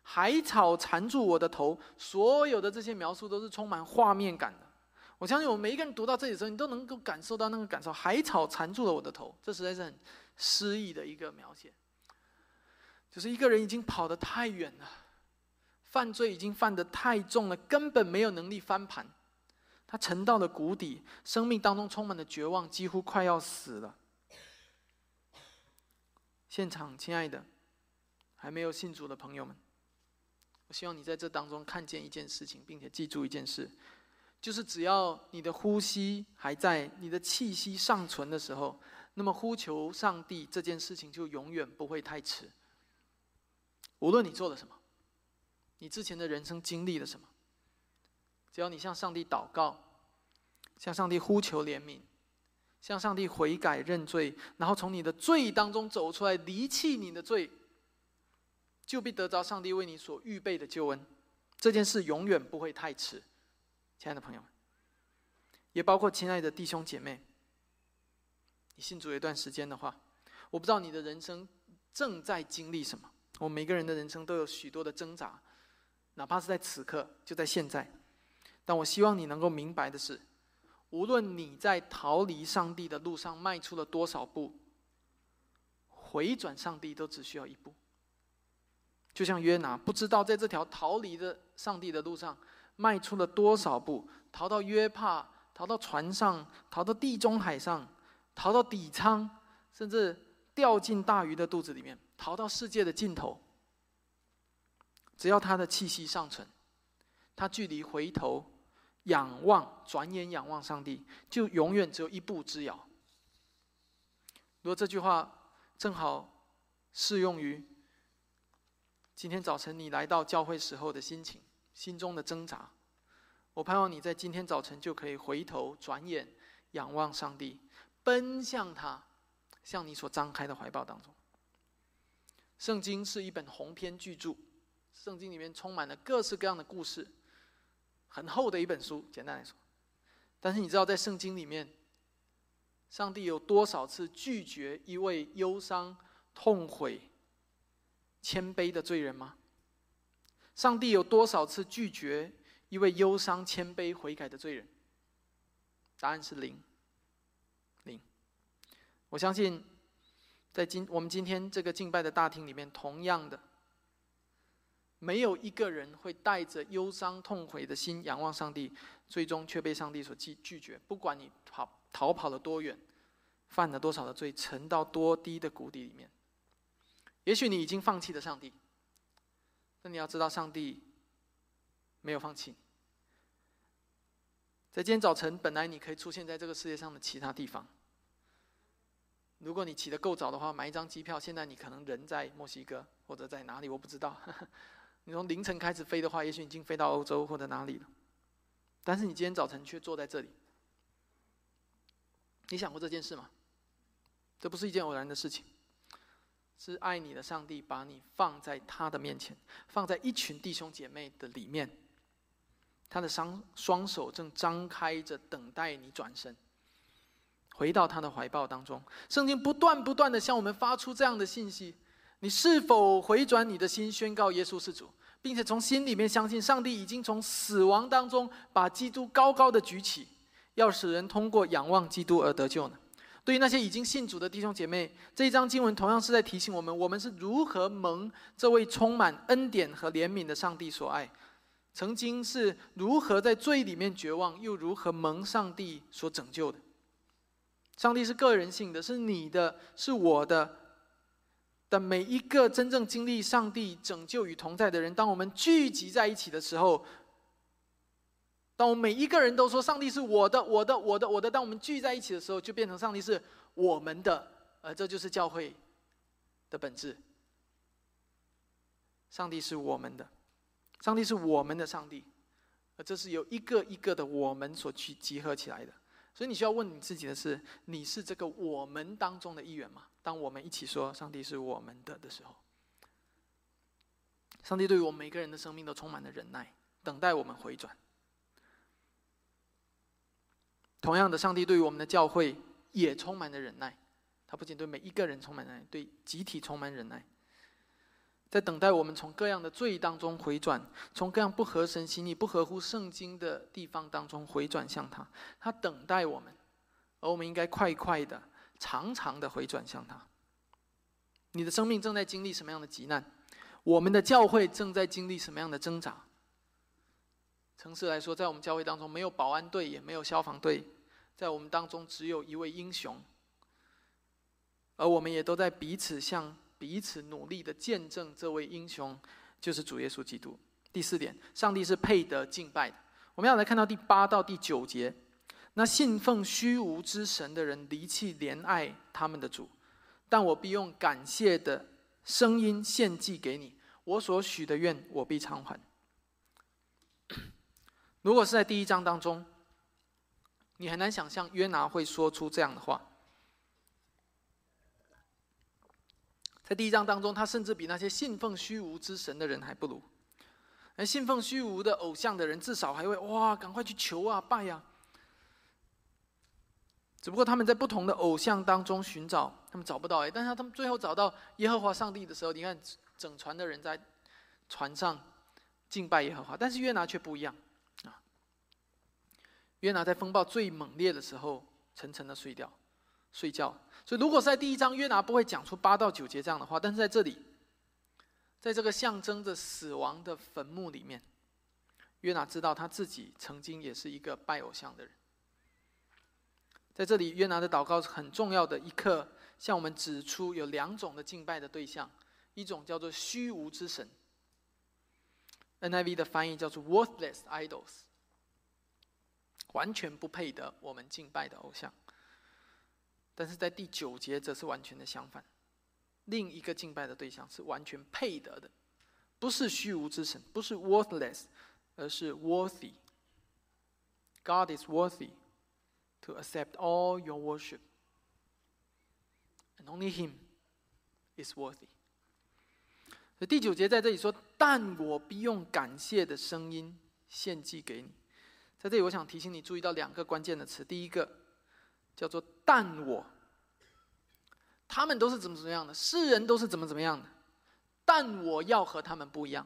海草缠住我的头。所有的这些描述都是充满画面感的。我相信我们每一个人读到这里的时候，你都能够感受到那个感受。海草缠住了我的头，这实在是很诗意的一个描写。”就是一个人已经跑得太远了，犯罪已经犯得太重了，根本没有能力翻盘，他沉到了谷底，生命当中充满了绝望，几乎快要死了。现场，亲爱的，还没有信主的朋友们，我希望你在这当中看见一件事情，并且记住一件事，就是只要你的呼吸还在，你的气息尚存的时候，那么呼求上帝这件事情就永远不会太迟。无论你做了什么，你之前的人生经历了什么，只要你向上帝祷告，向上帝呼求怜悯，向上帝悔改认罪，然后从你的罪当中走出来，离弃你的罪，就必得着上帝为你所预备的救恩。这件事永远不会太迟，亲爱的朋友们，也包括亲爱的弟兄姐妹。你信主一段时间的话，我不知道你的人生正在经历什么。我们每个人的人生都有许多的挣扎，哪怕是在此刻，就在现在。但我希望你能够明白的是，无论你在逃离上帝的路上迈出了多少步，回转上帝都只需要一步。就像约拿，不知道在这条逃离的上帝的路上迈出了多少步，逃到约帕，逃到船上，逃到地中海上，逃到底舱，甚至掉进大鱼的肚子里面。逃到世界的尽头，只要他的气息尚存，他距离回头仰望、转眼仰望上帝，就永远只有一步之遥。如果这句话正好适用于今天早晨你来到教会时候的心情、心中的挣扎，我盼望你在今天早晨就可以回头、转眼仰望上帝，奔向他，向你所张开的怀抱当中。圣经是一本鸿篇巨著，圣经里面充满了各式各样的故事，很厚的一本书。简单来说，但是你知道在圣经里面，上帝有多少次拒绝一位忧伤、痛悔、谦卑的罪人吗？上帝有多少次拒绝一位忧伤、谦卑、悔改的罪人？答案是零，零。我相信。在今我们今天这个敬拜的大厅里面，同样的，没有一个人会带着忧伤痛悔的心仰望上帝，最终却被上帝所拒拒绝。不管你跑逃跑了多远，犯了多少的罪，沉到多低的谷底里面，也许你已经放弃了上帝，但你要知道，上帝没有放弃。在今天早晨，本来你可以出现在这个世界上的其他地方。如果你起得够早的话，买一张机票，现在你可能人在墨西哥或者在哪里，我不知道。你从凌晨开始飞的话，也许已经飞到欧洲或者哪里了。但是你今天早晨却坐在这里，你想过这件事吗？这不是一件偶然的事情，是爱你的上帝把你放在他的面前，放在一群弟兄姐妹的里面。他的双双手正张开着，等待你转身，回到他的怀抱当中。圣经不断不断的向我们发出这样的信息：你是否回转你的心，宣告耶稣是主，并且从心里面相信上帝已经从死亡当中把基督高高的举起，要使人通过仰望基督而得救呢？对于那些已经信主的弟兄姐妹，这一章经文同样是在提醒我们：我们是如何蒙这位充满恩典和怜悯的上帝所爱。曾经是如何在罪里面绝望，又如何蒙上帝所拯救的？上帝是个人性的，是你的，是我的。的每一个真正经历上帝拯救与同在的人，当我们聚集在一起的时候，当我们每一个人都说上帝是我的、我的、我的、我的，当我们聚在一起的时候，就变成上帝是我们的。而这就是教会的本质。上帝是我们的。上帝是我们的上帝，而这是由一个一个的我们所去集合起来的。所以你需要问你自己的是：你是这个我们当中的一员吗？当我们一起说上帝是我们的的时候，上帝对于我们每个人的生命都充满了忍耐，等待我们回转。同样的，上帝对于我们的教会也充满了忍耐，他不仅对每一个人充满忍耐，对集体充满忍耐。在等待我们从各样的罪当中回转，从各样不合神心意、不合乎圣经的地方当中回转向他。他等待我们，而我们应该快快的、长长的回转向他。你的生命正在经历什么样的急难？我们的教会正在经历什么样的挣扎？城市来说，在我们教会当中没有保安队，也没有消防队，在我们当中只有一位英雄，而我们也都在彼此向。彼此努力的见证，这位英雄就是主耶稣基督。第四点，上帝是配得敬拜的。我们要来看到第八到第九节。那信奉虚无之神的人离弃怜爱他们的主，但我必用感谢的声音献祭给你。我所许的愿，我必偿还。如果是在第一章当中，你很难想象约拿会说出这样的话。在第一章当中，他甚至比那些信奉虚无之神的人还不如。而信奉虚无的偶像的人，至少还会哇，赶快去求啊、拜呀。只不过他们在不同的偶像当中寻找，他们找不到哎。但是他们最后找到耶和华上帝的时候，你看整船的人在船上敬拜耶和华。但是约拿却不一样啊。约拿在风暴最猛烈的时候，沉沉的睡掉，睡觉。所以，如果在第一章，约拿不会讲出八到九节这样的话。但是在这里，在这个象征着死亡的坟墓里面，约拿知道他自己曾经也是一个拜偶像的人。在这里，约拿的祷告是很重要的一刻，向我们指出有两种的敬拜的对象：一种叫做虚无之神，NIV 的翻译叫做 “worthless idols”，完全不配得我们敬拜的偶像。但是在第九节则是完全的相反，另一个敬拜的对象是完全配得的，不是虚无之神，不是 worthless，而是 worthy。God is worthy to accept all your worship, and only Him is worthy。所以第九节在这里说：“但我必用感谢的声音献祭给你。”在这里，我想提醒你注意到两个关键的词，第一个。叫做但我，他们都是怎么怎么样的，世人都是怎么怎么样的，但我要和他们不一样，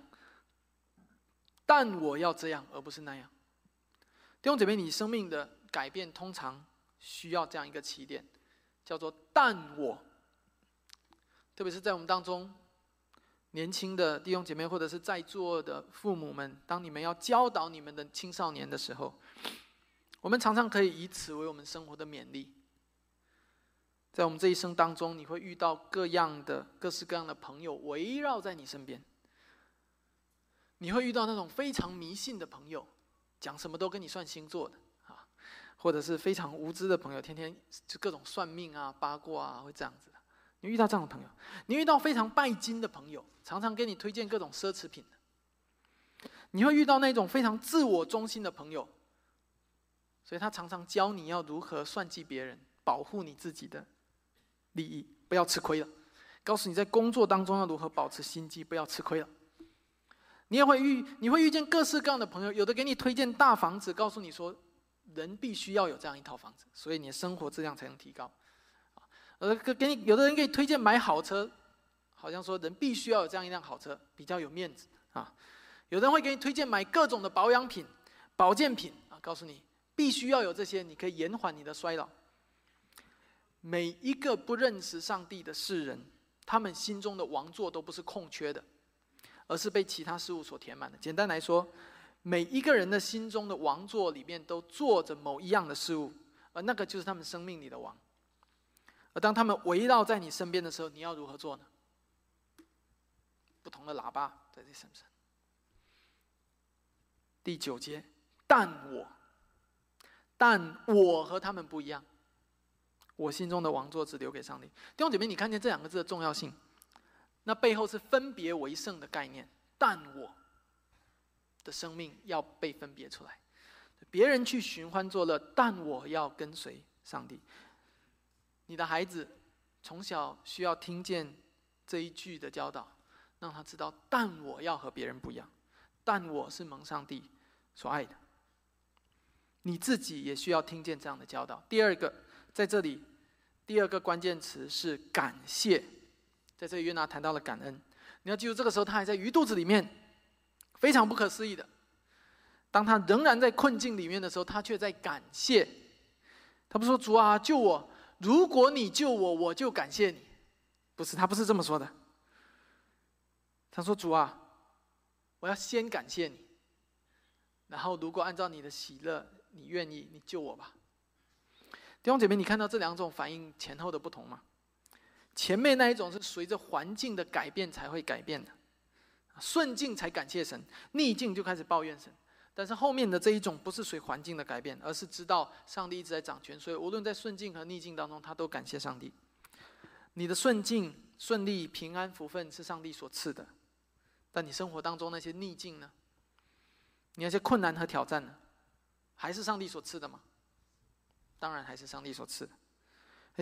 但我要这样而不是那样。弟兄姐妹，你生命的改变通常需要这样一个起点，叫做但我。特别是在我们当中，年轻的弟兄姐妹或者是在座的父母们，当你们要教导你们的青少年的时候。我们常常可以以此为我们生活的勉励。在我们这一生当中，你会遇到各样的、各式各样的朋友围绕在你身边。你会遇到那种非常迷信的朋友，讲什么都跟你算星座的啊，或者是非常无知的朋友，天天就各种算命啊、八卦啊，会这样子的。你遇到这样的朋友，你遇到非常拜金的朋友，常常给你推荐各种奢侈品的。你会遇到那种非常自我中心的朋友，所以他常常教你要如何算计别人，保护你自己的利益，不要吃亏了。告诉你在工作当中要如何保持心机，不要吃亏了。你也会遇，你会遇见各式各样的朋友，有的给你推荐大房子，告诉你说，人必须要有这样一套房子，所以你的生活质量才能提高。啊，呃，给你有的人给你推荐买好车，好像说人必须要有这样一辆好车，比较有面子啊。有的人会给你推荐买各种的保养品、保健品啊，告诉你必须要有这些，你可以延缓你的衰老。每一个不认识上帝的世人。他们心中的王座都不是空缺的，而是被其他事物所填满的。简单来说，每一个人的心中的王座里面都坐着某一样的事物，而那个就是他们生命里的王。而当他们围绕在你身边的时候，你要如何做呢？不同的喇叭在这身上。第九节，但我，但我和他们不一样。我心中的王座只留给上帝。弟兄姐妹，你看见这两个字的重要性？那背后是分别为圣的概念。但我的生命要被分别出来，别人去寻欢作乐，但我要跟随上帝。你的孩子从小需要听见这一句的教导，让他知道：但我要和别人不一样，但我是蒙上帝所爱的。你自己也需要听见这样的教导。第二个。在这里，第二个关键词是感谢。在这里，约拿谈到了感恩。你要记住，这个时候他还在鱼肚子里面，非常不可思议的。当他仍然在困境里面的时候，他却在感谢。他不说：“主啊，救我！如果你救我，我就感谢你。”不是，他不是这么说的。他说：“主啊，我要先感谢你，然后如果按照你的喜乐，你愿意，你救我吧。”弟兄姐妹，你看到这两种反应前后的不同吗？前面那一种是随着环境的改变才会改变的，顺境才感谢神，逆境就开始抱怨神。但是后面的这一种不是随环境的改变，而是知道上帝一直在掌权，所以无论在顺境和逆境当中，他都感谢上帝。你的顺境、顺利、平安、福分是上帝所赐的，但你生活当中那些逆境呢？你那些困难和挑战呢？还是上帝所赐的吗？当然还是上帝所赐的。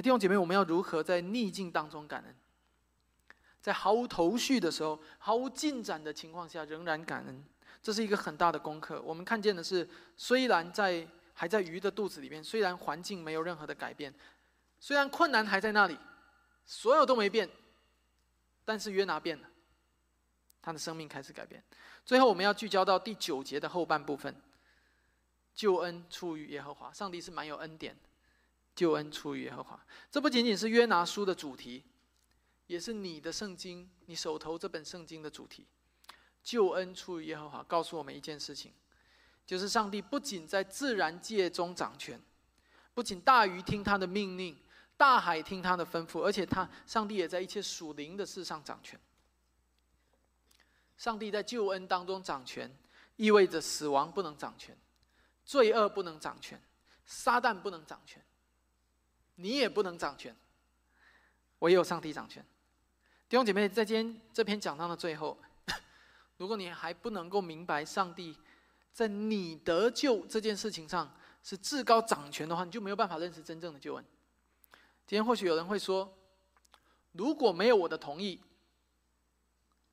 弟兄姐妹，我们要如何在逆境当中感恩？在毫无头绪的时候、毫无进展的情况下，仍然感恩，这是一个很大的功课。我们看见的是，虽然在还在鱼的肚子里面，虽然环境没有任何的改变，虽然困难还在那里，所有都没变，但是约拿变了，他的生命开始改变。最后，我们要聚焦到第九节的后半部分。救恩出于耶和华，上帝是蛮有恩典的。救恩出于耶和华，这不仅仅是约拿书的主题，也是你的圣经，你手头这本圣经的主题。救恩出于耶和华，告诉我们一件事情，就是上帝不仅在自然界中掌权，不仅大鱼听他的命令，大海听他的吩咐，而且他上帝也在一切属灵的事上掌权。上帝在救恩当中掌权，意味着死亡不能掌权。罪恶不能掌权，撒旦不能掌权，你也不能掌权，唯有上帝掌权。弟兄姐妹，在今天这篇讲章的最后，如果你还不能够明白上帝在你得救这件事情上是至高掌权的话，你就没有办法认识真正的救恩。今天或许有人会说，如果没有我的同意，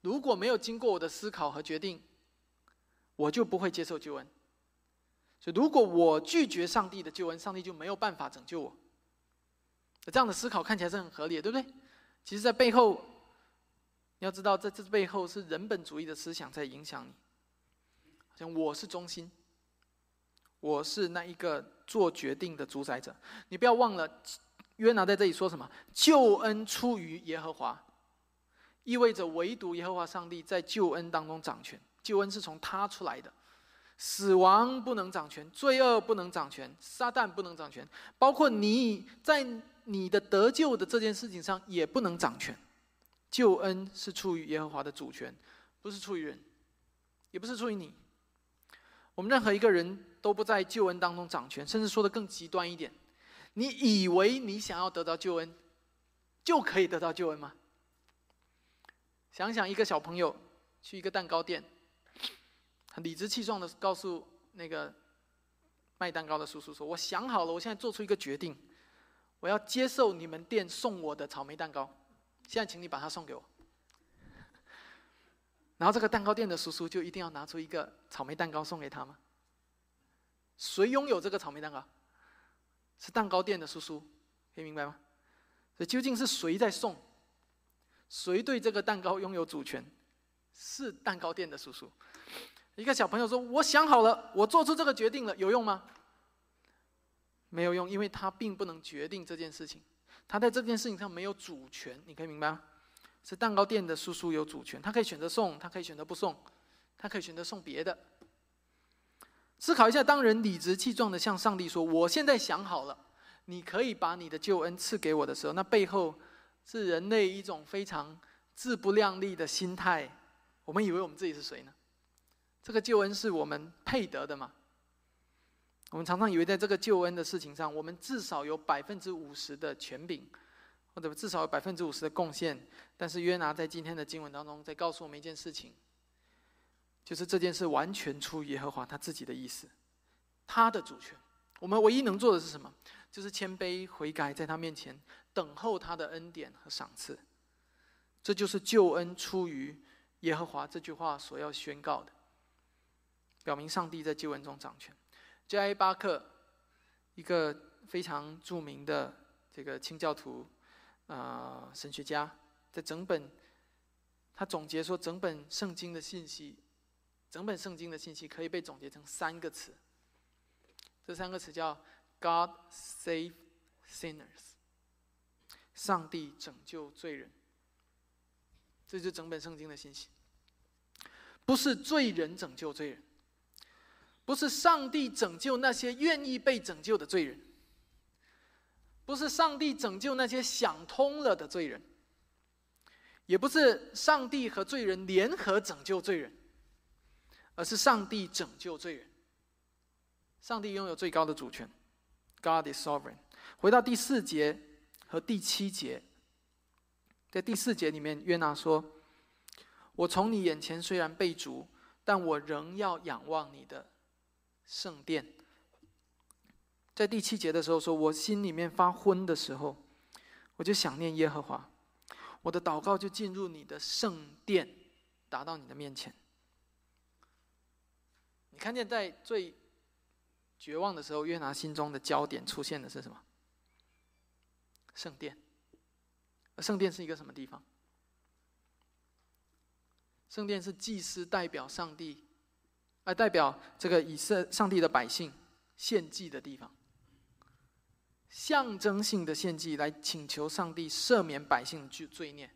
如果没有经过我的思考和决定，我就不会接受救恩。如果我拒绝上帝的救恩，上帝就没有办法拯救我。这样的思考看起来是很合理的，对不对？其实，在背后，你要知道，在这背后是人本主义的思想在影响你。像我是中心，我是那一个做决定的主宰者。你不要忘了，约拿在这里说什么？救恩出于耶和华，意味着唯独耶和华上帝在救恩当中掌权。救恩是从他出来的。死亡不能掌权，罪恶不能掌权，撒旦不能掌权，包括你在你的得救的这件事情上也不能掌权。救恩是出于耶和华的主权，不是出于人，也不是出于你。我们任何一个人都不在救恩当中掌权，甚至说的更极端一点，你以为你想要得到救恩，就可以得到救恩吗？想想一个小朋友去一个蛋糕店。理直气壮的告诉那个卖蛋糕的叔叔说：“我想好了，我现在做出一个决定，我要接受你们店送我的草莓蛋糕。现在，请你把它送给我。”然后这个蛋糕店的叔叔就一定要拿出一个草莓蛋糕送给他吗？谁拥有这个草莓蛋糕？是蛋糕店的叔叔，可以明白吗？所以究竟是谁在送？谁对这个蛋糕拥有主权？是蛋糕店的叔叔。一个小朋友说：“我想好了，我做出这个决定了，有用吗？”没有用，因为他并不能决定这件事情，他在这件事情上没有主权。你可以明白吗？是蛋糕店的叔叔有主权，他可以选择送，他可以选择不送，他可以选择送别的。思考一下，当人理直气壮的向上帝说：“我现在想好了，你可以把你的救恩赐给我的时候”，那背后是人类一种非常自不量力的心态。我们以为我们自己是谁呢？这个救恩是我们配得的吗？我们常常以为在这个救恩的事情上，我们至少有百分之五十的权柄。或者至少有百分之五十的贡献，但是约拿在今天的经文当中在告诉我们一件事情，就是这件事完全出于耶和华他自己的意思，他的主权。我们唯一能做的是什么？就是谦卑悔改，在他面前等候他的恩典和赏赐。这就是救恩出于耶和华这句话所要宣告的，表明上帝在救恩中掌权。J.I. 巴克，一个非常著名的这个清教徒。啊，神学家在整本，他总结说，整本圣经的信息，整本圣经的信息可以被总结成三个词。这三个词叫 “God save sinners”，上帝拯救罪人。这就是整本圣经的信息，不是罪人拯救罪人，不是上帝拯救那些愿意被拯救的罪人。不是上帝拯救那些想通了的罪人，也不是上帝和罪人联合拯救罪人，而是上帝拯救罪人。上帝拥有最高的主权，God is sovereign。回到第四节和第七节，在第四节里面，约拿说：“我从你眼前虽然被逐，但我仍要仰望你的圣殿。”在第七节的时候说：“我心里面发昏的时候，我就想念耶和华，我的祷告就进入你的圣殿，达到你的面前。”你看见在最绝望的时候，约拿心中的焦点出现的是什么？圣殿。圣殿是一个什么地方？圣殿是祭司代表上帝，来，代表这个以色上帝的百姓献祭的地方。象征性的献祭来请求上帝赦免百姓罪罪孽，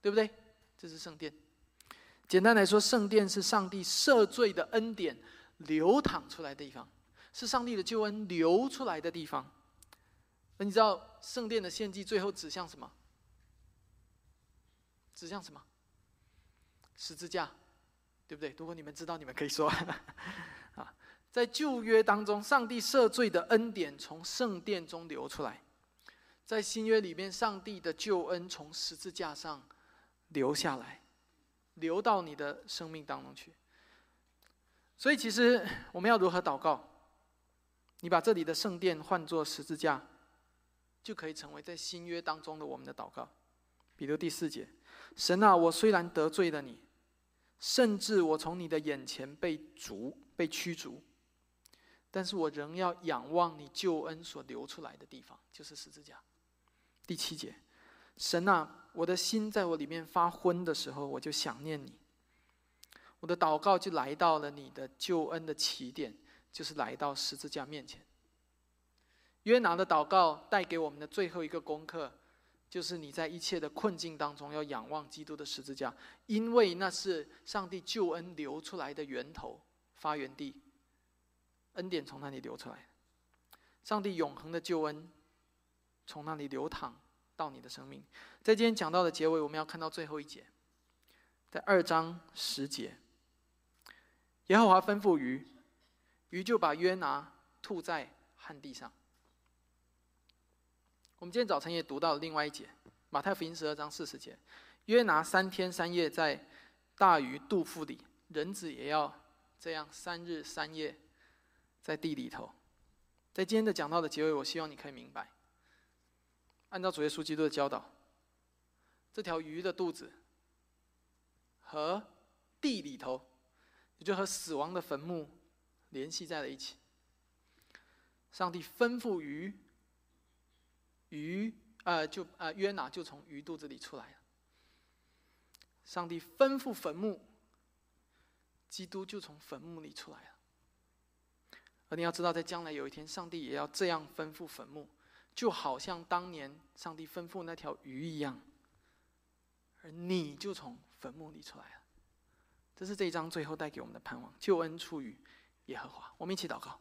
对不对？这是圣殿。简单来说，圣殿是上帝赦罪的恩典流淌出来的地方，是上帝的救恩流出来的地方。那你知道圣殿的献祭最后指向什么？指向什么？十字架，对不对？如果你们知道，你们可以说 啊。在旧约当中，上帝赦罪的恩典从圣殿中流出来；在新约里面，上帝的救恩从十字架上流下来，流到你的生命当中去。所以，其实我们要如何祷告？你把这里的圣殿换作十字架，就可以成为在新约当中的我们的祷告。比如第四节：“神啊，我虽然得罪了你，甚至我从你的眼前被逐、被驱逐。”但是我仍要仰望你救恩所流出来的地方，就是十字架。第七节，神啊，我的心在我里面发昏的时候，我就想念你。我的祷告就来到了你的救恩的起点，就是来到十字架面前。约拿的祷告带给我们的最后一个功课，就是你在一切的困境当中要仰望基督的十字架，因为那是上帝救恩流出来的源头、发源地。恩典从那里流出来，上帝永恒的救恩从那里流淌到你的生命。在今天讲到的结尾，我们要看到最后一节，在二章十节，耶和华吩咐鱼，鱼就把约拿吐在旱地上。我们今天早晨也读到另外一节，马太福音十二章四十节，约拿三天三夜在大鱼肚腹里，人子也要这样三日三夜在地里头。在今天的讲到的结尾，我希望你可以明白，按照主耶稣基督的教导，这条鱼的肚子和地里头，也就和死亡的坟墓联系在了一起。上帝吩咐鱼，鱼呃就呃约拿就从鱼肚子里出来了。上帝吩咐坟墓，基督就从坟墓里出来了。而你要知道，在将来有一天，上帝也要这样吩咐坟墓，就好像当年上帝吩咐那条鱼一样。而你就从坟墓里出来了。这是这一章最后带给我们的盼望：救恩出于耶和华。我们一起祷告。